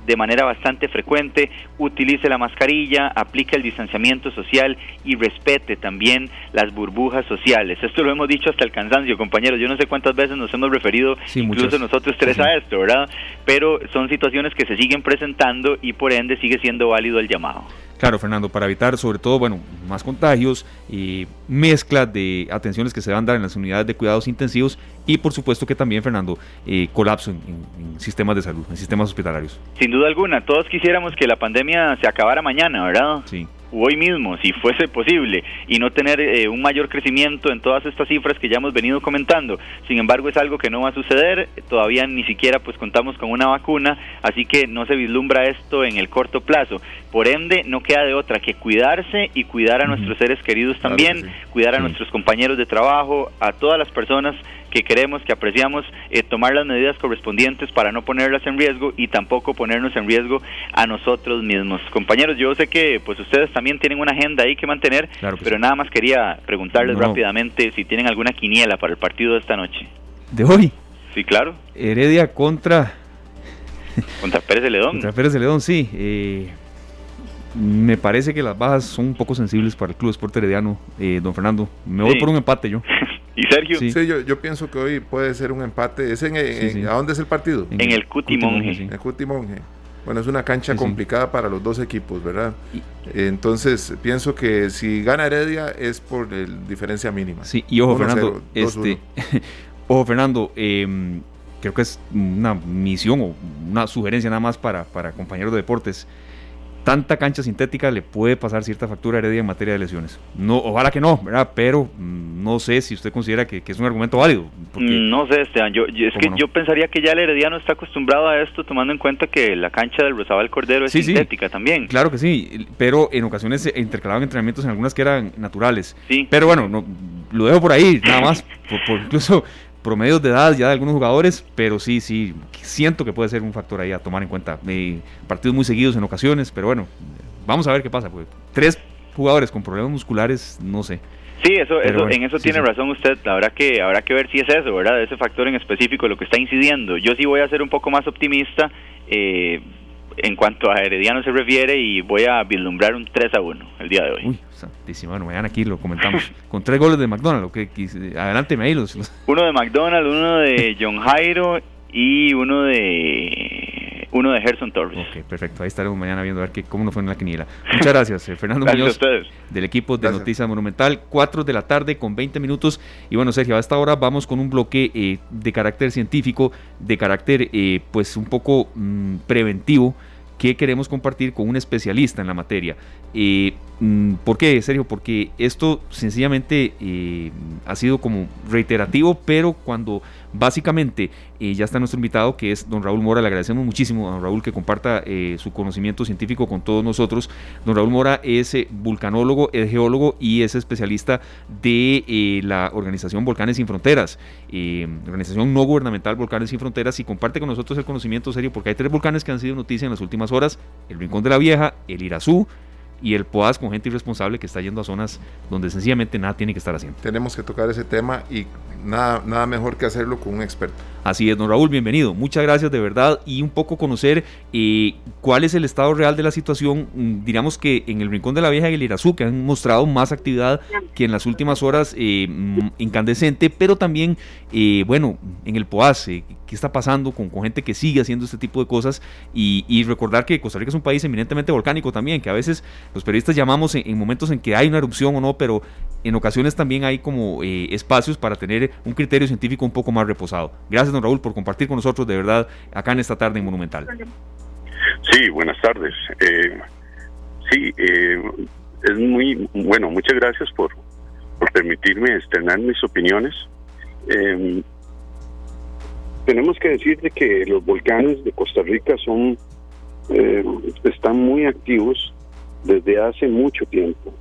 de manera bastante frecuente, utilice la mascarilla, aplique el distanciamiento social y respete también las burbujas sociales. Esto lo hemos dicho hasta el cansancio, compañeros. Yo no sé cuántas veces nos hemos referido, incluso nosotros tres, a esto, ¿verdad? Pero son situaciones que se siguen presentando y por ende sigue siendo válido el llamado. Claro, Fernando, para evitar sobre todo, bueno, más contagios y mezcla de atenciones que se van a dar en las unidades de cuidados intensivos y por supuesto que también, Fernando, eh, colapso en, sistemas de salud, en sistemas hospitalarios. Sin duda alguna, todos quisiéramos que la pandemia se acabara mañana, ¿verdad? Sí hoy mismo, si fuese posible, y no tener eh, un mayor crecimiento en todas estas cifras que ya hemos venido comentando. Sin embargo, es algo que no va a suceder, todavía ni siquiera pues contamos con una vacuna, así que no se vislumbra esto en el corto plazo. Por ende, no queda de otra que cuidarse y cuidar a nuestros seres queridos también, cuidar a nuestros compañeros de trabajo, a todas las personas que queremos, que apreciamos, eh, tomar las medidas correspondientes para no ponerlas en riesgo y tampoco ponernos en riesgo a nosotros mismos. Compañeros, yo sé que pues ustedes también tienen una agenda ahí que mantener, pero nada más quería preguntarles rápidamente si tienen alguna quiniela para el partido de esta noche. ¿De hoy? Sí, claro. Heredia contra... contra Pérez de Ledón. Contra Pérez de Ledón, sí. Eh, me parece que las bajas son un poco sensibles para el Club Esporte Herediano, eh, don Fernando. Me voy por un empate yo. ¿Y Sergio? Sí, yo, pienso que hoy puede ser un empate. ¿Es en, ¿A dónde es el partido? En, el Cutimonge. En el Cutimonge. Bueno, es una cancha complicada para los dos equipos, ¿verdad? Entonces, pienso que si gana Heredia es por el diferencia mínima. Sí, y ojo, Fernando, este, ojo, Fernando, em, creo que es una misión o una sugerencia nada más para, para compañeros de deportes tanta cancha sintética le puede pasar cierta factura a Heredia en materia de lesiones. No, ojalá que no, ¿verdad? Pero mm, no sé si usted considera que, es un argumento válido. No sé, Esteban, yo, es que yo pensaría que ya el Herediano está acostumbrado a esto, tomando en cuenta que la cancha del Rosabal Cordero es sintética también. Claro que sí, pero en ocasiones se intercalaban entrenamientos en algunas que eran naturales. Sí. Pero bueno, no, lo dejo por ahí, nada más, por incluso promedios de edad ya de algunos jugadores, pero sí, sí, siento que puede ser un factor ahí a tomar en cuenta. Eh, partidos muy seguidos en ocasiones, pero bueno, vamos a ver qué pasa. Pues. Tres jugadores con problemas musculares, no sé. Sí, eso, eso en eso tiene razón usted. Habrá que, habrá que ver si es eso, ¿verdad? Ese factor en específico lo que está incidiendo. Yo sí voy a ser un poco más optimista. Eh, en cuanto a Herediano se refiere y voy a vislumbrar un 3 a 1 el día de hoy. Uy, santísimo, bueno, mañana aquí lo comentamos. Con tres goles de McDonald's, que, adelánteme ahí los, Uno de McDonald's, uno de John Jairo y uno de uno de Gerson Torres. Ok, perfecto. Ahí estaremos mañana viendo a ver cómo nos fue en la quiniela. Muchas gracias, Fernando Muñoz, del equipo de Noticias Monumental. 4 de la tarde con 20 minutos. Y bueno, Sergio, a esta hora vamos con un bloque de carácter científico, de carácter pues un poco mm, preventivo que queremos compartir con un especialista en la materia. Eh, mm, ¿Por qué, Sergio? Porque esto sencillamente eh, ha sido como reiterativo, pero cuando básicamente eh, ya está nuestro invitado, que es don Raúl Mora, le agradecemos muchísimo a don Raúl que comparta su conocimiento científico con todos nosotros. Don Raúl Mora es vulcanólogo, es geólogo y es especialista de la organización Volcanes Sin Fronteras, organización no gubernamental Volcanes Sin Fronteras, y comparte con nosotros el conocimiento serio, porque hay tres volcanes que han sido noticia en las últimas horas, el Rincón de la Vieja, el Irazú, y el POAS con gente irresponsable que está yendo a zonas donde sencillamente nada tiene que estar haciendo. Tenemos que tocar ese tema y nada, nada mejor que hacerlo con un experto. Así es, don Raúl, bienvenido. Muchas gracias de verdad y un poco conocer eh, cuál es el estado real de la situación. Mm, diríamos que en el Rincón de la Vieja y el Irazú, que han mostrado más actividad que en las últimas horas eh, mm, incandescente, pero también, eh, bueno, en el POAS, qué está pasando con, gente que sigue haciendo este tipo de cosas y, recordar que Costa Rica es un país eminentemente volcánico también, que a veces los periodistas llamamos en, momentos en que hay una erupción o no, pero en ocasiones también hay como espacios para tener un criterio científico un poco más reposado. Gracias don Raúl, por compartir con nosotros de verdad acá en esta tarde en Monumental. Sí, buenas tardes. Eh, sí, eh, es muy bueno, muchas gracias por, por permitirme estrenar mis opiniones. Em, tenemos que decir que los volcanes de Costa Rica son eh, están muy activos desde hace mucho tiempo.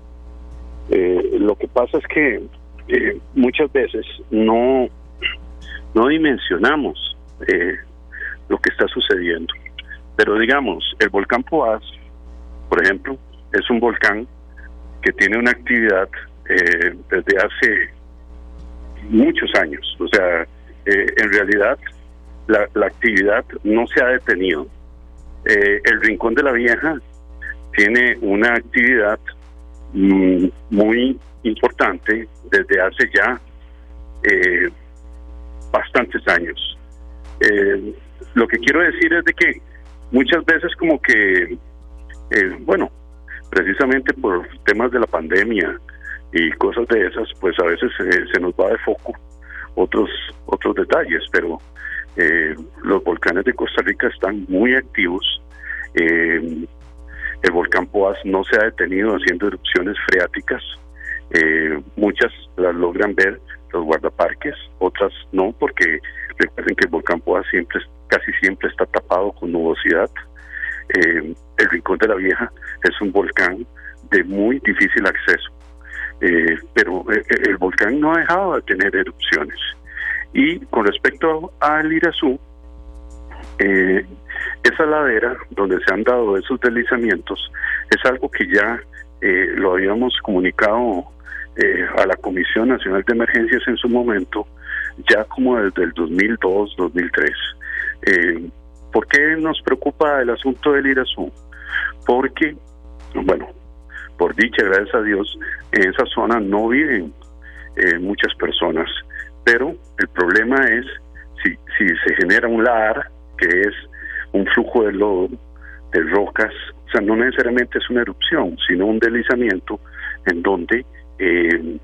lo que pasa es que muchas veces no no dimensionamos eh, lo que está sucediendo. Pero digamos, el volcán Poás, por ejemplo, es un volcán que tiene una actividad eh, desde hace muchos años. O sea, eh, en realidad la, actividad no se ha detenido. el Rincón de la Vieja tiene una actividad mm, muy importante desde hace ya bastantes años. Eh, lo que quiero decir es de que muchas veces como que, eh, bueno, precisamente por temas de la pandemia y cosas de esas, pues a veces se nos va de foco otros otros detalles, pero eh, los volcanes de Costa Rica están muy activos. el volcán Poás no se ha detenido haciendo erupciones freáticas. muchas las logran ver los guardaparques, otras no, porque recuerden que el volcán Poa siempre, casi siempre está tapado con nubosidad. Eh, el Rincón de la Vieja es un volcán de muy difícil acceso, eh, pero eh, el volcán no ha dejado de tener erupciones. Y con respecto al Irazú, esa ladera donde se han dado esos deslizamientos es algo que ya lo habíamos comunicado eh, a la Comisión Nacional de Emergencias en su momento, ya como desde el 2002-2003. Eh, ¿Por qué nos preocupa el asunto del Irazú? Porque, bueno, por dicha, gracias a Dios, en esa zona no viven eh, muchas personas, pero el problema es si, se genera un lar, que es un flujo de lodo, de rocas, o sea, no necesariamente es una erupción, sino un deslizamiento en donde eh,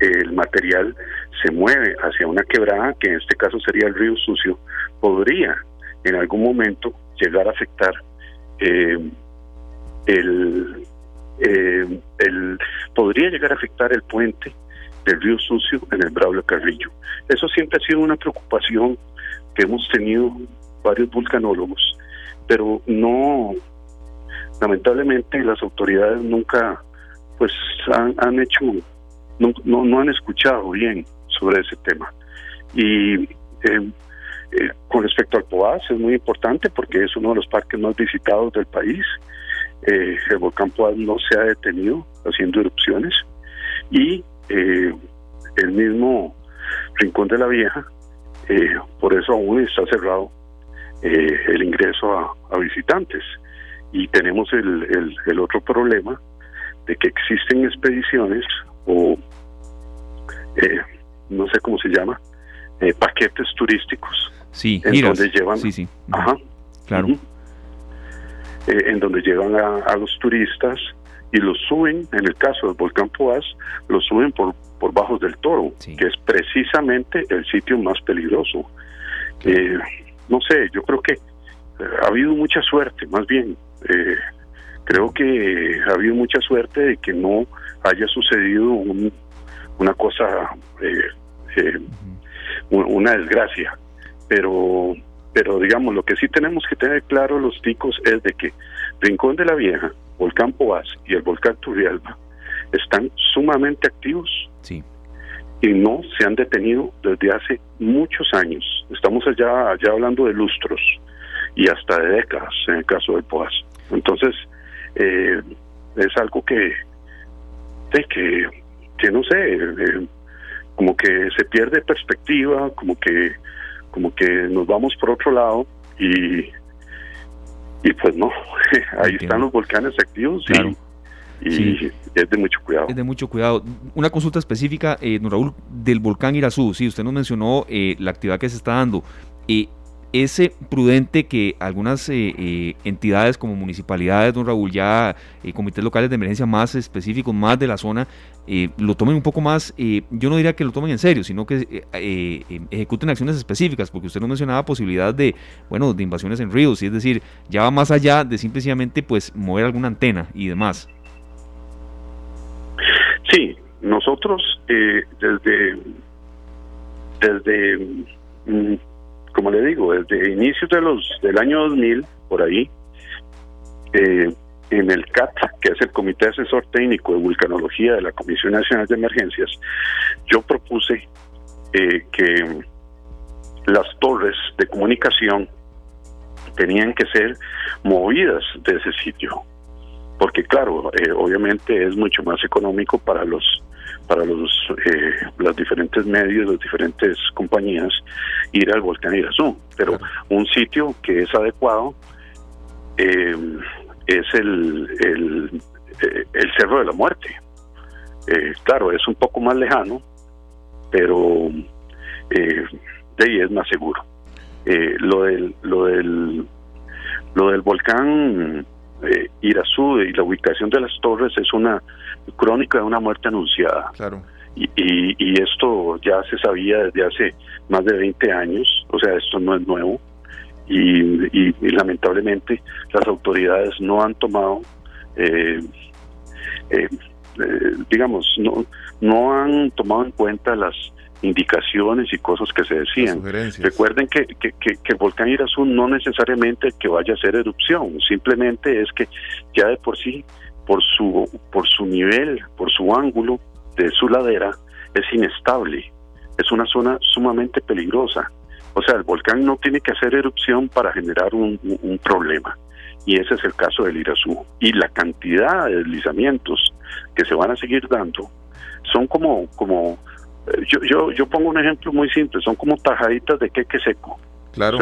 el material se mueve hacia una quebrada, que en este caso sería el río sucio, podría en algún momento llegar a afectar eh, eh, el, podría llegar a afectar el puente del río sucio en el Braulio Carrillo. Eso siempre ha sido una preocupación que hemos tenido varios vulcanólogos, pero no, lamentablemente las autoridades nunca pues han, hecho, no, no, han escuchado bien sobre ese tema. Y eh, eh, con respecto al POAS es muy importante porque es uno de los parques más visitados del país. Eh, el volcán Poás no se ha detenido haciendo erupciones y el mismo Rincón de la Vieja, por eso aún está cerrado el ingreso a, visitantes. Y tenemos el, el, el otro problema de que existen expediciones o eh, no sé cómo se llama, eh, paquetes turísticos. Sí, en donde llevan, sí, sí. Ajá, Claro. en donde llevan a, los turistas y los suben, en el caso del volcán Poás, los suben por, por Bajos del Toro, que es precisamente el sitio más peligroso. no sé, yo creo que ha habido mucha suerte, más bien. Eh, creo que ha habido mucha suerte de que no haya sucedido una cosa, eh, eh, una desgracia. Pero, pero digamos, lo que sí tenemos que tener claro los ticos es de que Rincón de la Vieja, Volcán Poás y el Volcán Turrialba están sumamente activos. Sí. Y no se han detenido desde hace muchos años. Estamos allá, allá hablando de lustros y hasta de décadas en el caso del POAS. Entonces, eh, es algo que, que, que no sé, eh, como que se pierde perspectiva, como que, como que nos vamos por otro lado y, y pues no, ahí están los volcanes activos y, es de mucho cuidado. Es de mucho cuidado. Una consulta específica, eh, don Raúl, del volcán Irazú. Sí, usted nos mencionó eh, la actividad que se está dando. Eh, es prudente que algunas eh, eh, entidades como municipalidades, don Raúl, ya eh, comités locales de emergencia más específicos, más de la zona, lo tomen un poco más, yo no diría que lo tomen en serio, sino que ejecuten acciones específicas, porque usted no mencionaba posibilidad de, bueno, de invasiones en ríos, es decir, ya va más allá de simplemente pues mover alguna antena y demás. Sí, nosotros desde desde mm, como le digo, desde inicios del año 2000, por ahí, eh, en el CAT, que es el Comité Asesor Técnico de Vulcanología de la Comisión Nacional de Emergencias, yo propuse eh, que las torres de comunicación tenían que ser movidas de ese sitio, porque claro, eh, obviamente es mucho más económico para los para los eh, los diferentes medios, las diferentes compañías ir al volcán Irazú, pero un sitio que es adecuado eh, es el, el, eh, el, Cerro de la Muerte. Eh, claro, es un poco más lejano, pero de ahí es más seguro. lo del lo del lo del volcán Irazú y la ubicación de las torres es una crónica de una muerte anunciada. Claro. Y, y, esto ya se sabía desde hace más de 20 años, o sea, esto no es nuevo. Y, lamentablemente las autoridades no han tomado, eh, eh, eh, digamos, no, no han tomado en cuenta las indicaciones y cosas que se decían. Recuerden que, que, que, el volcán Irazú no necesariamente que vaya a ser erupción, simplemente es que ya de por sí por su, por su nivel, por su ángulo de su ladera, es inestable. Es una zona sumamente peligrosa. O sea, el volcán no tiene que hacer erupción para generar un, problema. Y ese es el caso del Irazú. Y la cantidad de deslizamientos que se van a seguir dando son como, como yo, yo, yo pongo un ejemplo muy simple, son como tajaditas de queque seco. Claro,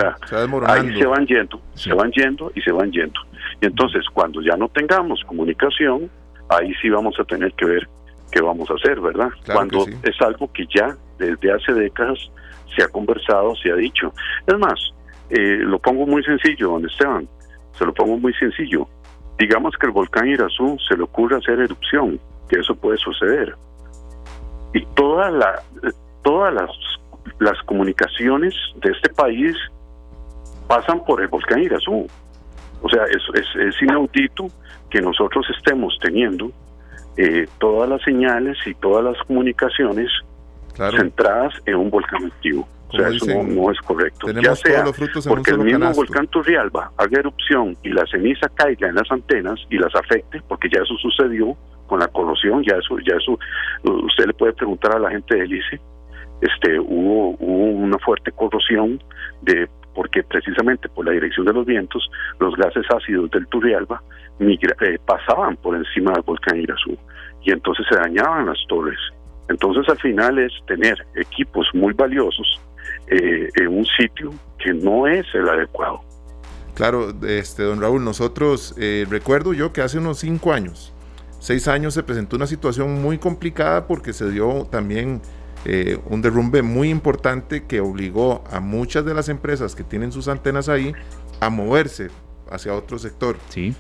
ahí se van yendo, se van yendo y se van yendo. Y entonces, cuando ya no tengamos comunicación, ahí sí vamos a tener que ver qué vamos a hacer, ¿verdad? cuando es algo que ya desde hace décadas se ha conversado, se ha dicho. Es más, eh, lo pongo muy sencillo, don Esteban, se lo pongo muy sencillo. Digamos que el volcán Irazú se le ocurre hacer erupción, que eso puede suceder. Y toda la, todas las las comunicaciones de este país pasan por el volcán Irazú. O sea, es, es, inaudito que nosotros estemos teniendo eh, todas las señales y todas las comunicaciones centradas en un volcán activo. O sea, eso no, es correcto. Ya sea porque el mismo volcán Turrialba haga erupción y la ceniza caiga en las antenas y las afecte, porque ya eso sucedió con la corrosión, ya eso, ya eso, usted le puede preguntar a la gente del ICE, este, hubo, hubo una fuerte corrosión de porque precisamente por la dirección de los vientos, los gases ácidos del Turrialba eh, pasaban por encima del volcán Irazú y entonces se dañaban las torres. Entonces al final es tener equipos muy valiosos eh, en un sitio que no es el adecuado. Claro, este don Raúl, nosotros eh, recuerdo yo que hace unos cinco años, seis años se presentó una situación muy complicada porque se dio también eh, un derrumbe muy importante que obligó a muchas de las empresas que tienen sus antenas ahí a moverse hacia otro sector. Sí.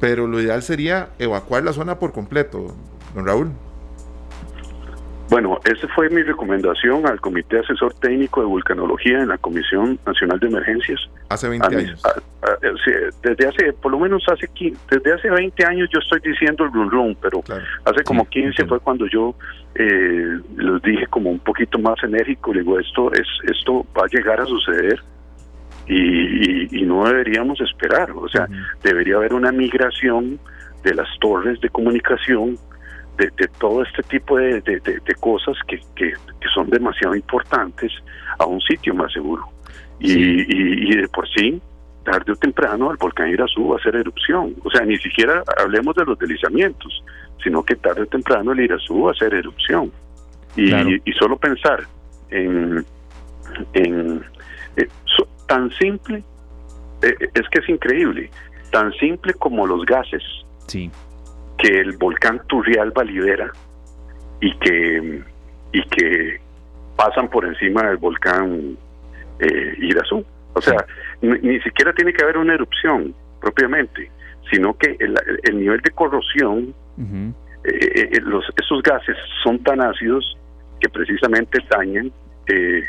Pero lo ideal sería evacuar la zona por completo, don Raúl. Bueno, esa fue mi recomendación al Comité Asesor Técnico de Vulcanología en la Comisión Nacional de Emergencias. Hace 20 años. desde hace, por lo menos hace, desde hace 20 años yo estoy diciendo el run run, pero hace como 15 fue cuando yo eh, les dije como un poquito más enérgico, digo, esto, es, esto va a llegar a suceder y, no deberíamos esperar, o sea, debería haber una migración de las torres de comunicación de, todo este tipo de, cosas que, que, son demasiado importantes a un sitio más seguro. Y, de por sí, tarde o temprano, el volcán Irazú va a hacer erupción. O sea, ni siquiera hablemos de los deslizamientos, sino que tarde o temprano el Irazú va a hacer erupción. Y, y solo pensar en, en eh, tan simple, eh, es que es increíble, tan simple como los gases. Sí que el volcán Turrialba libera y que, y que pasan por encima del volcán eh, Irazú. O sea, ni, siquiera tiene que haber una erupción propiamente, sino que el, nivel de corrosión, eh, eh, los, esos gases son tan ácidos que precisamente dañan eh,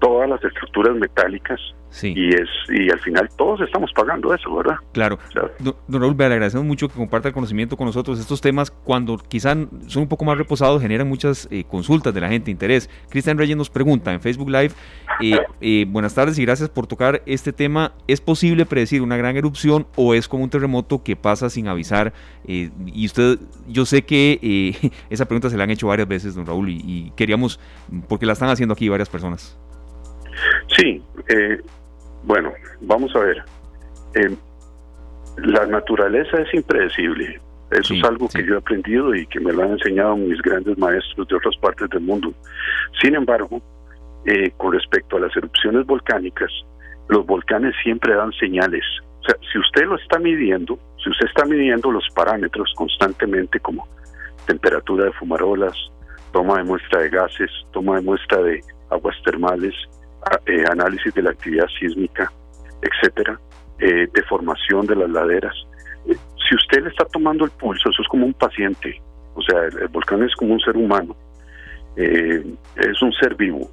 todas las estructuras metálicas y es y al final todos estamos pagando eso, ¿verdad? Claro. Don, Raúl, le agradecemos mucho que comparta el conocimiento con nosotros. Estos temas, cuando quizás son un poco más reposados, generan muchas eh, consultas de la gente, interés. Cristian Reyes nos pregunta en Facebook Live, eh, eh, buenas tardes y gracias por tocar este tema. ¿Es posible predecir una gran erupción o es como un terremoto que pasa sin avisar? y usted, yo sé que esa pregunta se la han hecho varias veces, don Raúl, y, y queríamos, porque la están haciendo aquí varias personas. Sí, eh, bueno, vamos a ver. Eh, la naturaleza es impredecible. Eso es algo que yo he aprendido y que me lo han enseñado mis grandes maestros de otras partes del mundo. Sin embargo, eh, con respecto a las erupciones volcánicas, los volcanes siempre dan señales. O sea, si usted lo está midiendo, si usted está midiendo los parámetros constantemente como temperatura de fumarolas, toma de muestra de gases, toma de muestra de aguas termales, eh, análisis de la actividad sísmica, etcétera, eh, deformación de las laderas. Eh, si usted le está tomando el pulso, eso es como un paciente, o sea, el, volcán es como un ser humano, es un ser vivo.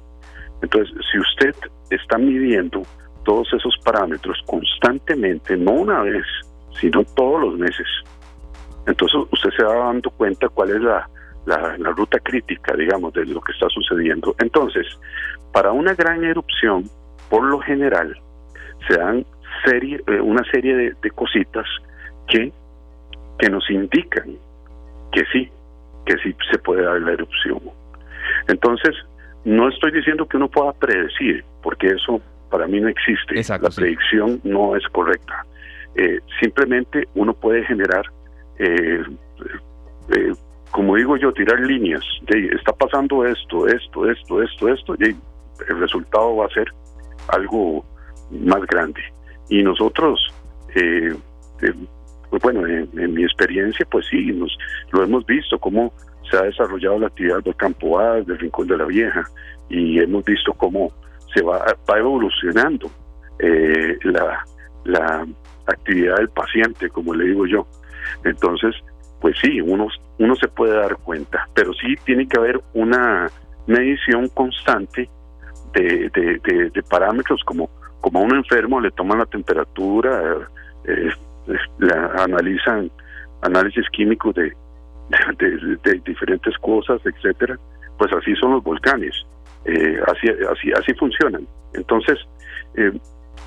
Entonces, si usted está midiendo todos esos parámetros constantemente, no una vez, sino todos los meses, entonces usted se va dando cuenta cuál es la, la, ruta crítica, digamos, de lo que está sucediendo. Entonces, para una gran erupción, por lo general, se dan serie, eh, una serie de, cositas que, que nos indican que sí, que sí se puede dar la erupción. Entonces, no estoy diciendo que uno pueda predecir, porque eso para mí no existe. la predicción no es correcta. Eh, simplemente uno puede generar eh, eh como digo yo, tirar líneas, de, está pasando esto, esto, esto, esto, esto, y el resultado va a ser algo más grande. Y nosotros, eh, eh, pues bueno, en, mi experiencia, pues sí, nos, lo hemos visto, cómo se ha desarrollado la actividad del Campo A, del Rincón de la Vieja, y hemos visto cómo se va, va evolucionando eh, la, la actividad del paciente, como le digo yo. Entonces, pues sí, uno, uno se puede dar cuenta, pero sí tiene que haber una medición constante de, parámetros como, como a un enfermo le toman la temperatura, eh, analizan análisis químicos de, de, diferentes cosas, etcétera, pues así son los volcanes, eh, así, así, así funcionan. Entonces, eh,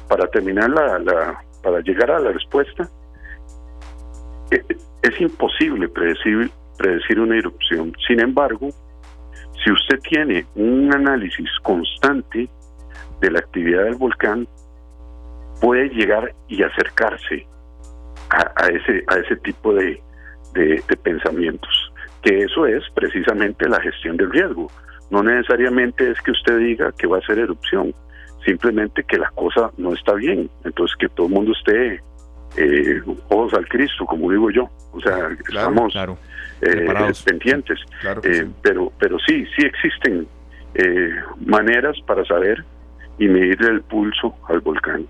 para terminar la, la, para llegar a la respuesta, es imposible predecir, predecir una erupción. Sin embargo, si usted tiene un análisis constante de la actividad del volcán, puede llegar y acercarse a, ese, a ese tipo de, de, pensamientos. Que eso es precisamente la gestión del riesgo. No necesariamente es que usted diga que va a ser erupción, simplemente que la cosa no está bien. Entonces que todo el mundo esté eh, ojos al Cristo, como digo yo. O sea, estamos eh, pendientes. Eh, pero, pero sí, sí existen eh, maneras para saber y medir el pulso al volcán.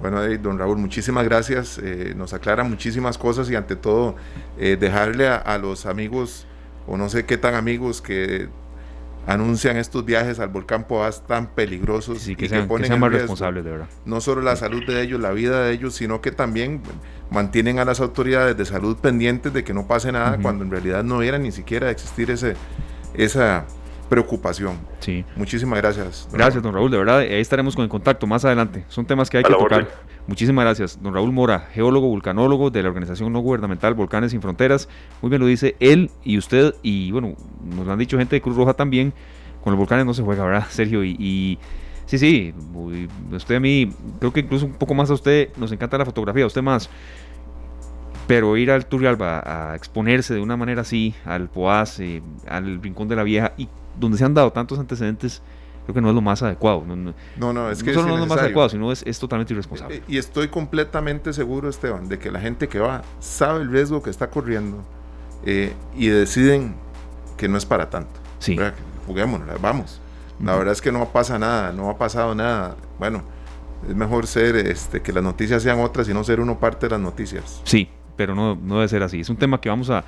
Bueno, don Raúl, muchísimas gracias. Nos aclara muchísimas cosas y ante todo dejarle a, los amigos, o no sé qué tan amigos, que anuncian estos viajes al volcán Poás tan peligrosos y que, ponen más responsables, de verdad. No solo la salud de ellos, la vida de ellos, sino que también mantienen a las autoridades de salud pendientes de que no pase nada cuando en realidad no era ni siquiera existir ese, esa preocupación. Sí. Muchísimas gracias. gracias, don Raúl. De verdad, ahí estaremos con el contacto más adelante. Son temas que hay que tocar. Muchísimas gracias. Don Raúl Mora, geólogo, vulcanólogo de la organización no gubernamental Volcanes Sin Fronteras. Muy bien lo dice él y usted. Y bueno, nos lo han dicho gente de Cruz Roja también. Con los volcanes no se juega, ¿verdad, Sergio? Y, sí, sí. Usted a mí, creo que incluso un poco más a usted, nos encanta la fotografía. A usted más. Pero ir al Turrialba a exponerse de una manera así, al Poás, eh, al Rincón de la Vieja, y donde se han dado tantos antecedentes, creo que no es lo más adecuado. No, no, es que no solo no es lo más adecuado, sino es, es totalmente irresponsable. Eh, y estoy completamente seguro, Esteban, de que la gente que va sabe el riesgo que está corriendo eh, y deciden que no es para tanto. Sí. Juguémonos, vamos. La verdad es que no pasa nada, no ha pasado nada. Bueno, es mejor ser este, que las noticias sean otras y no ser uno parte de las noticias. Sí, pero no, debe ser así. Es un tema que vamos a,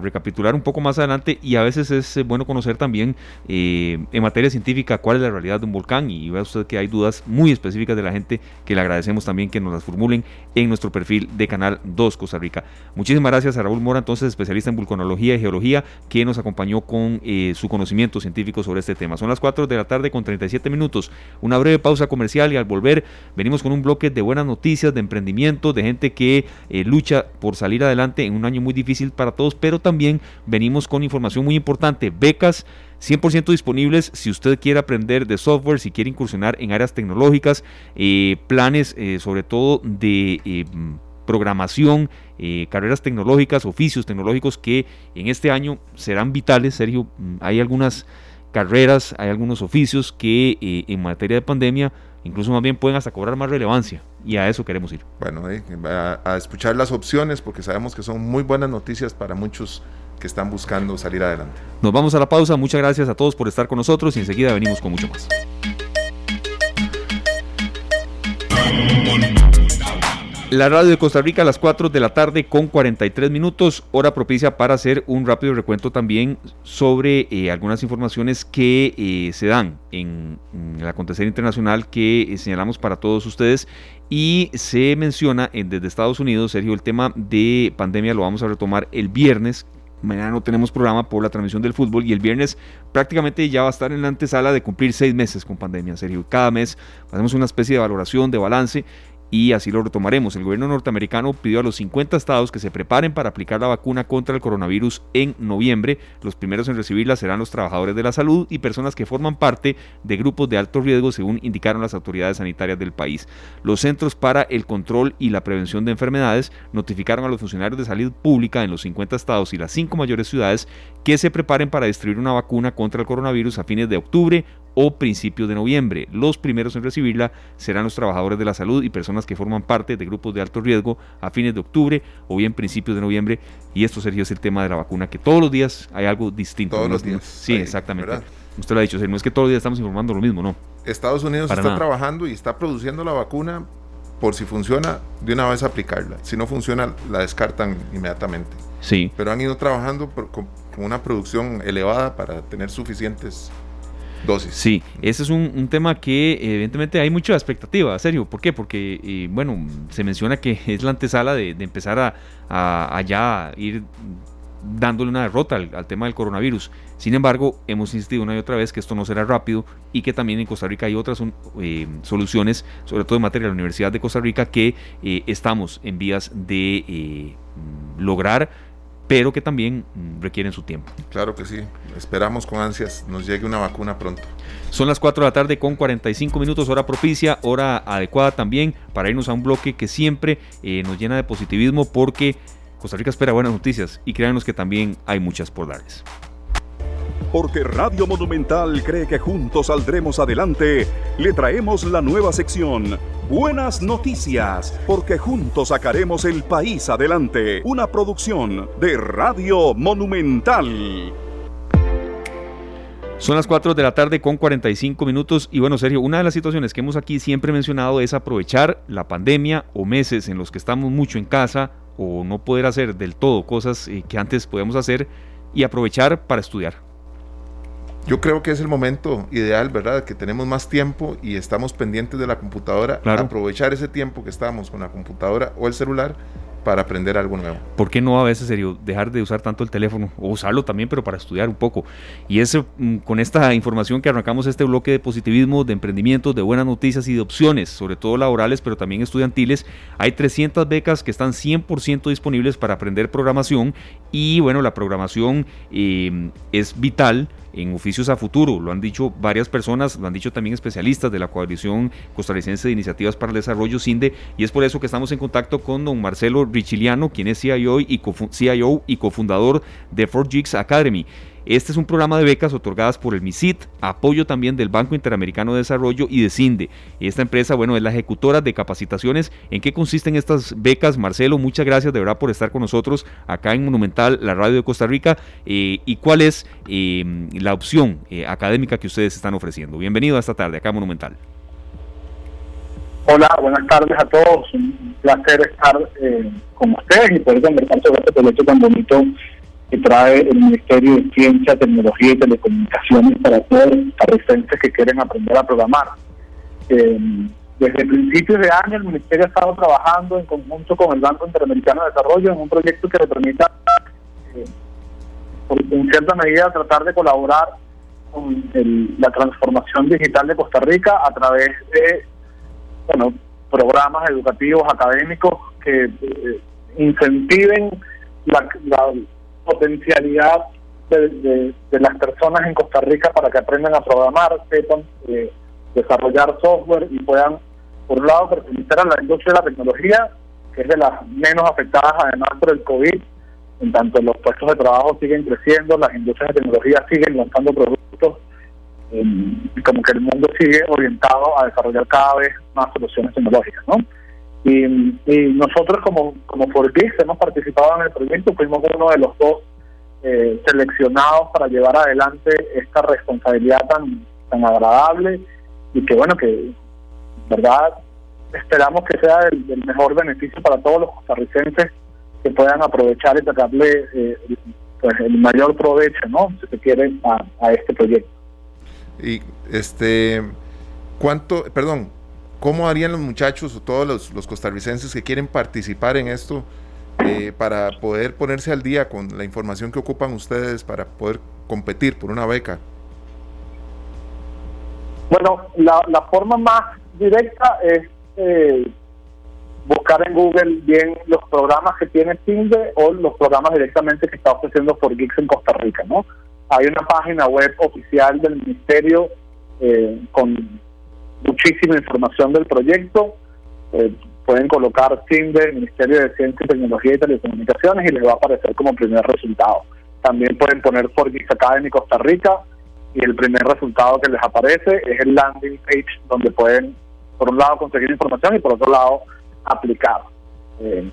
recapitular un poco más adelante y a veces es eh, bueno conocer también eh, en materia científica cuál es la realidad de un volcán y vea usted que hay dudas muy específicas de la gente que le agradecemos también que nos las formulen en nuestro perfil de Canal 2 Costa Rica. Muchísimas gracias a Raúl Mora, entonces especialista en vulcanología y geología, que nos acompañó con eh, su conocimiento científico sobre este tema. Son las 4 de la tarde con 37 minutos. Una breve pausa comercial y al volver venimos con un bloque de buenas noticias, de emprendimiento, de gente que lucha por por salir adelante en un año muy difícil para todos, pero también venimos con información muy importante, becas 100% disponibles si usted quiere aprender de software, si quiere incursionar en áreas tecnológicas, eh, planes eh, sobre todo de eh, programación, carreras tecnológicas, oficios tecnológicos que en este año serán vitales. Sergio, mm, hay algunas carreras, hay algunos oficios que en materia de pandemia incluso más bien pueden hasta cobrar más relevancia y a eso queremos ir. Bueno, eh, a, escuchar las opciones porque sabemos que son muy buenas noticias para muchos que están buscando salir adelante. Nos vamos a la pausa, muchas gracias a todos por estar con nosotros y enseguida venimos con mucho más. La radio de Costa Rica a las 4 de la tarde con 43 minutos, hora propicia para hacer un rápido recuento también sobre eh, algunas informaciones que eh, se dan en, el acontecer internacional que eh, señalamos para todos ustedes. Y se menciona desde Estados Unidos, Sergio, el tema de pandemia. Lo vamos a retomar el viernes, Mañana no tenemos programa por la transmisión del fútbol y el viernes prácticamente ya va a estar en la antesala de cumplir seis meses con pandemia, Sergio. Cada mes hacemos una especie de valoración, de balance y así lo retomaremos. El gobierno norteamericano pidió a los 50 estados que se preparen para aplicar la vacuna contra el coronavirus en noviembre. Los primeros en recibirla serán los trabajadores de la salud y personas que forman parte de grupos de alto riesgo, según indicaron las autoridades sanitarias del país. Los Centros para el Control y la Prevención de Enfermedades notificaron a los funcionarios de salud pública en los 50 estados y las cinco mayores ciudades que se preparen para distribuir una vacuna contra el coronavirus a fines de octubre o principios de noviembre. Los primeros en recibirla serán los trabajadores de la salud y personas que forman parte de grupos de alto riesgo a fines de octubre o bien principios de noviembre. Y esto, Sergio, es el tema de la vacuna, que todos los días hay algo distinto. Todos los días. Sí, exactamente. Usted lo ha dicho, no es que todos los días estamos informando lo mismo, ¿no? Estados Unidos está trabajando y está produciendo la vacuna por si funciona, de una vez aplicarla. Si no funciona, la descartan inmediatamente. Sí. Pero han ido trabajando con una producción elevada para tener suficientes Sí, ese es un, tema que evidentemente hay mucha expectativa, serio. ¿Por qué? Porque, eh, bueno, se menciona que es la antesala de, empezar a, a, ya ir dándole una derrota al, tema del coronavirus. Sin embargo, hemos insistido una y otra vez que esto no será rápido y que también en Costa Rica hay otras eh, soluciones, sobre todo en materia de la Universidad de Costa Rica, que eh, estamos en vías de lograr pero que también mm, requieren su tiempo. Claro que sí, esperamos con ansias nos llegue una vacuna pronto. Son las 4 de la tarde con 45 minutos, hora propicia, hora adecuada también para irnos a un bloque que siempre eh, nos llena de positivismo porque Costa Rica espera buenas noticias y créanos que también hay muchas por darles. Porque Radio Monumental cree que juntos saldremos adelante, le traemos la nueva sección Buenas noticias, porque juntos sacaremos el país adelante. Una producción de Radio Monumental. Son las 4 de la tarde con 45 minutos y bueno, Sergio, una de las situaciones que hemos aquí siempre mencionado es aprovechar la pandemia o meses en los que estamos mucho en casa o no poder hacer del todo cosas eh, que antes podíamos hacer y aprovechar para estudiar. Yo creo que es el momento ideal, ¿verdad? Que tenemos más tiempo y estamos pendientes de la computadora. Aprovechar ese tiempo que estamos con la computadora o el celular para aprender algo nuevo. ¿Por qué no a veces serio dejar de usar tanto el teléfono o usarlo también pero para estudiar un poco? Y eso mm, con esta información que arrancamos este bloque de positivismo, de emprendimiento, de buenas noticias y de opciones, sobre todo laborales pero también estudiantiles, hay 300 becas que están 100% disponibles para aprender programación y bueno, la programación eh, es vital en oficios a futuro. Lo han dicho varias personas, lo han dicho también especialistas de la Coalición Costarricense de Iniciativas para el Desarrollo, CINDE, y es por eso que estamos en contacto con don Marcelo Richiliano, quien es CIO y, cofundador de 4 Academy. Este es un programa de becas otorgadas por el MISIT, apoyo también del Banco Interamericano de Desarrollo y de CINDE. Esta empresa, bueno, es la ejecutora de capacitaciones. ¿En qué consisten estas becas? Marcelo, muchas gracias de verdad por estar con nosotros acá en Monumental, la radio de Costa Rica. Eh, ¿Y cuál es eh, la opción eh, académica que ustedes están ofreciendo? Bienvenido a esta tarde acá en Monumental. Hola, buenas tardes a todos. Un placer estar con ustedes y poder conversar sobre este proyecto tan bonito que trae el Ministerio de Ciencia, Tecnología y Telecomunicaciones para todos los costarricenses que quieren aprender a programar. Eh, desde principios de año el Ministerio ha estado trabajando en conjunto con el Banco Interamericano de Desarrollo en un proyecto que le permita, eh, en cierta medida, tratar de colaborar con la transformación digital de Costa Rica a través de bueno, programas educativos académicos que eh, incentiven la, la potencialidad de, las personas en Costa Rica para que aprendan a programar, sepan eh, desarrollar software y puedan, por un lado, pertenecer a la industria de la tecnología, que es de las menos afectadas además por el COVID, en tanto los puestos de trabajo siguen creciendo, las industrias de tecnología siguen lanzando productos, y como que el mundo sigue orientado a desarrollar cada vez más soluciones tecnológicas, ¿no? Y, nosotros como, como hemos participado en el proyecto, fuimos uno de los dos eh, seleccionados para llevar adelante esta responsabilidad tan, tan agradable y que bueno, que verdad esperamos que sea el, mejor beneficio para todos los costarricenses que puedan aprovechar y sacarle eh, pues el mayor provecho, ¿no? Si se quiere, a, a este proyecto. Y este, ¿cuánto, perdón, ¿Cómo harían los muchachos o todos los, costarricenses que quieren participar en esto eh, para poder ponerse al día con la información que ocupan ustedes para poder competir por una beca? Bueno, la, forma más directa es eh, buscar en Google bien los programas que tiene Tinder o los programas directamente que está ofreciendo por Geeks en Costa Rica, ¿no? Hay una página web oficial del ministerio eh, con muchísima información del proyecto. Eh, pueden colocar del Ministerio de Ciencia, Tecnología y Telecomunicaciones y les va a aparecer como primer resultado. También pueden poner Forgix Academy Costa Rica y el primer resultado que les aparece es el landing page donde pueden, por un lado, conseguir información y por otro lado, aplicar. Eh,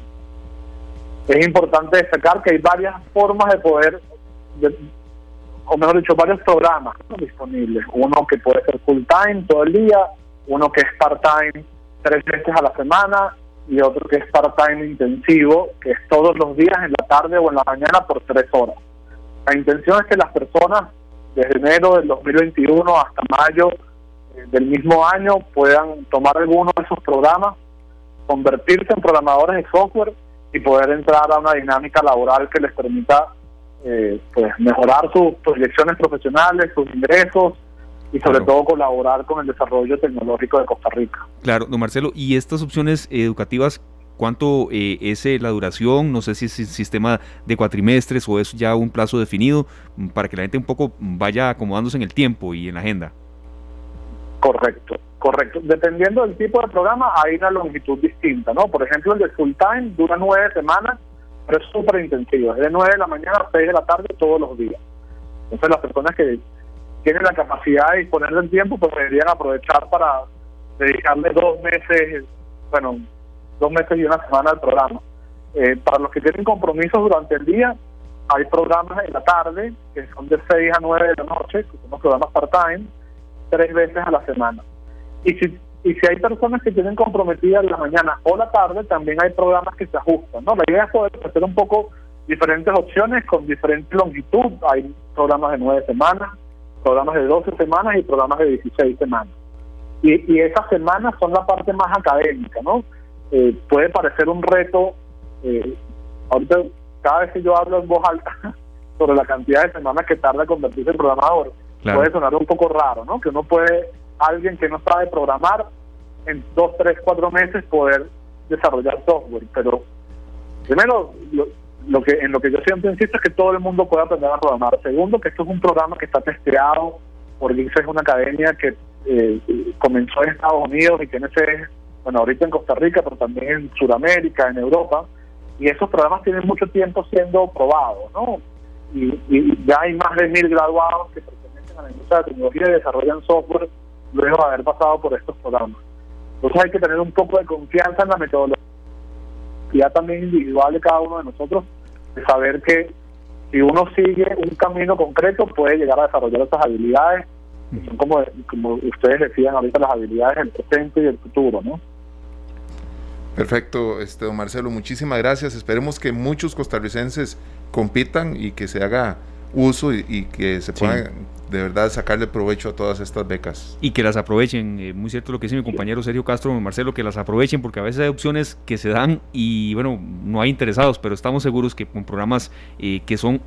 es importante destacar que hay varias formas de poder, o mejor dicho, varios programas disponibles. Uno que puede ser full time todo el día, uno que es part-time tres veces a la semana y otro que es part-time intensivo, que es todos los días en la tarde o en la mañana por tres horas. La intención es que las personas desde enero del 2021 hasta mayo eh, del mismo año puedan tomar alguno de esos programas, convertirse en programadores de software y poder entrar a una dinámica laboral que les permita eh, pues mejorar sus proyecciones profesionales, sus ingresos y sobre todo colaborar con el desarrollo tecnológico de Costa Rica. Claro, don Marcelo, ¿y estas opciones educativas ¿Cuánto eh, es eh, la duración? No sé si es sistema de cuatrimestres o es ya un plazo definido mm, para que la gente un poco vaya acomodándose en el tiempo y en la agenda. Correcto, correcto. Dependiendo del tipo de programa hay una longitud distinta, ¿no? Por ejemplo, el de full time dura nueve semanas, pero es súper intensivo. Es de nueve de la mañana a seis de la tarde todos los días. Entonces las personas que tienen la capacidad de disponer del tiempo, pues deberían aprovechar para dedicarle dos meses, bueno, dos meses y una semana al programa. Eh, para los que tienen compromisos durante el día, hay programas en la tarde, que son de 6 a 9 de la noche, que son programas part-time, tres veces a la semana. Y si, y si hay personas que tienen comprometidas la mañana o la tarde, también hay programas que se ajustan. ¿no? La idea es poder hacer un poco diferentes opciones con diferente longitud. Hay programas de 9 semanas, programas de 12 semanas y programas de 16 semanas. Y, y esas semanas son la parte más académica, ¿no? Eh, puede parecer un reto, eh, ahorita cada vez que yo hablo en voz alta sobre la cantidad de semanas que tarda en convertirse en programador, puede sonar un poco raro, ¿no? Que uno puede, alguien que no sabe programar, en dos, tres, cuatro meses poder desarrollar software. Pero primero, lo, que en lo que yo siempre insisto es que todo el mundo puede aprender a programar. Segundo, que esto es un programa que está testeado por GIX, es una academia que eh, comenzó en Estados Unidos y tiene sede, bueno, ahorita en Costa Rica, pero también en Sudamérica, en Europa y esos programas tienen mucho tiempo siendo probados, ¿no? Y, ya hay más de mil graduados que pertenecen a la industria de tecnología y desarrollan software luego de haber pasado por estos programas. Entonces hay que tener un poco de confianza en la metodología también individual de cada uno de nosotros, de saber que si uno sigue un camino concreto puede llegar a desarrollar esas habilidades, que son como, como ustedes decían ahorita, las habilidades del presente y del futuro, ¿no? Perfecto, este, don Marcelo, muchísimas gracias. Esperemos que muchos costarricenses compitan y que se haga uso y, que se puedan de verdad sacarle provecho a todas estas becas. Y que las aprovechen, eh, muy cierto lo que dice mi compañero Sergio Castro, don Marcelo, que las aprovechen porque a veces hay opciones que se dan y bueno, no hay interesados, pero estamos seguros que con programas eh, que son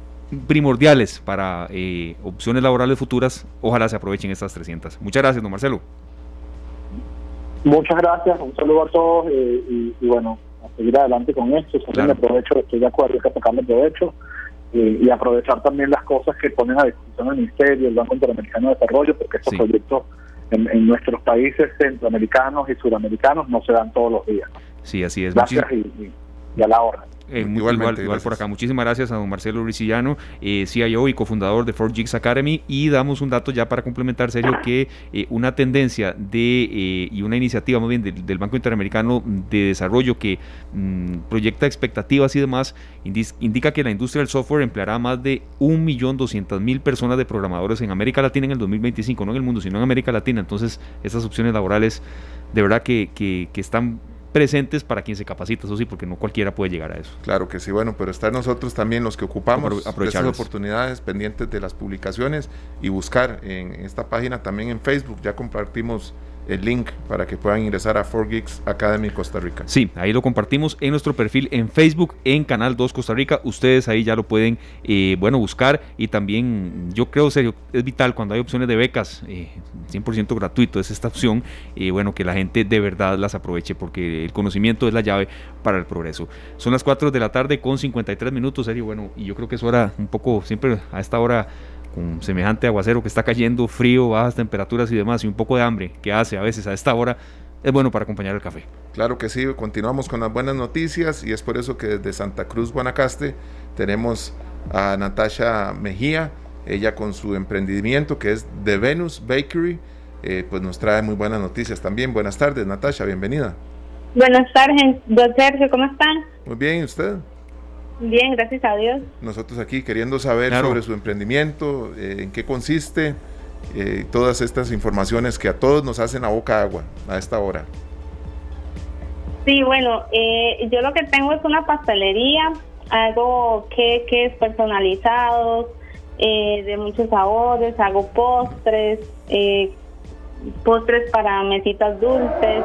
primordiales para eh, opciones laborales futuras, ojalá se aprovechen estas 300. Muchas gracias, don Marcelo. Muchas gracias, un saludo a todos eh, y, bueno, a seguir adelante con esto, sacarle provecho, estoy de acuerdo que sacarle provecho eh, y aprovechar también las cosas que ponen a disposición el Ministerio, el Banco Interamericano de Desarrollo, porque estos proyectos en, nuestros países centroamericanos y suramericanos no se dan todos los días. Sí, así es. Gracias y a la hora. Eh, igual, por acá. Muchísimas gracias a don Marcelo Ricillano, eh, CIO y cofundador de 4Gigs Academy. Y damos un dato ya para complementar, serio, que eh, una tendencia de eh, y una iniciativa muy bien del, Banco Interamericano de Desarrollo que mm, proyecta expectativas y demás, indica que la industria del software empleará más de 1.200.000 personas de programadores en América Latina en el 2025, no en el mundo, sino en América Latina. Entonces, estas opciones laborales de verdad que, que, que están presentes para quien se capacita, eso sí, porque no cualquiera puede llegar a eso. Claro que sí, bueno, pero estar nosotros también los que ocupamos esas oportunidades pendientes de las publicaciones y buscar en esta página también en Facebook, ya compartimos el link para que puedan ingresar a 4Geeks Academy Costa Rica. Sí, ahí lo compartimos en nuestro perfil en Facebook, en Canal 2 Costa Rica. Ustedes ahí ya lo pueden, eh, bueno, buscar y también yo creo, serio, es vital cuando hay opciones de becas, 100% eh, gratuito es esta opción, y bueno, que la gente de verdad las aproveche porque el conocimiento es la llave para el progreso. Son las 4 de la tarde con 53 minutos, serio, bueno, y yo creo que es hora un poco, siempre a esta hora con semejante aguacero que está cayendo, frío, bajas temperaturas y demás, y un poco de hambre que hace a veces a esta hora, es bueno para acompañar el café. Claro que sí, continuamos con las buenas noticias y es por eso que desde Santa Cruz, Guanacaste, tenemos a Natasha Mejía, ella con su emprendimiento que es The Venus Bakery, eh, pues nos trae muy buenas noticias también. Buenas tardes, Natasha, bienvenida. Buenas tardes, don Sergio, ¿cómo están? Muy bien, ¿y usted? Bien, gracias a Dios. Nosotros aquí queriendo saber sobre su emprendimiento, eh, en qué consiste, eh, todas estas informaciones que a todos nos hacen a boca agua a esta hora. Sí, bueno, eh, yo lo que tengo es una pastelería, hago queques personalizados, de muchos sabores, hago postres, postres para mesitas dulces.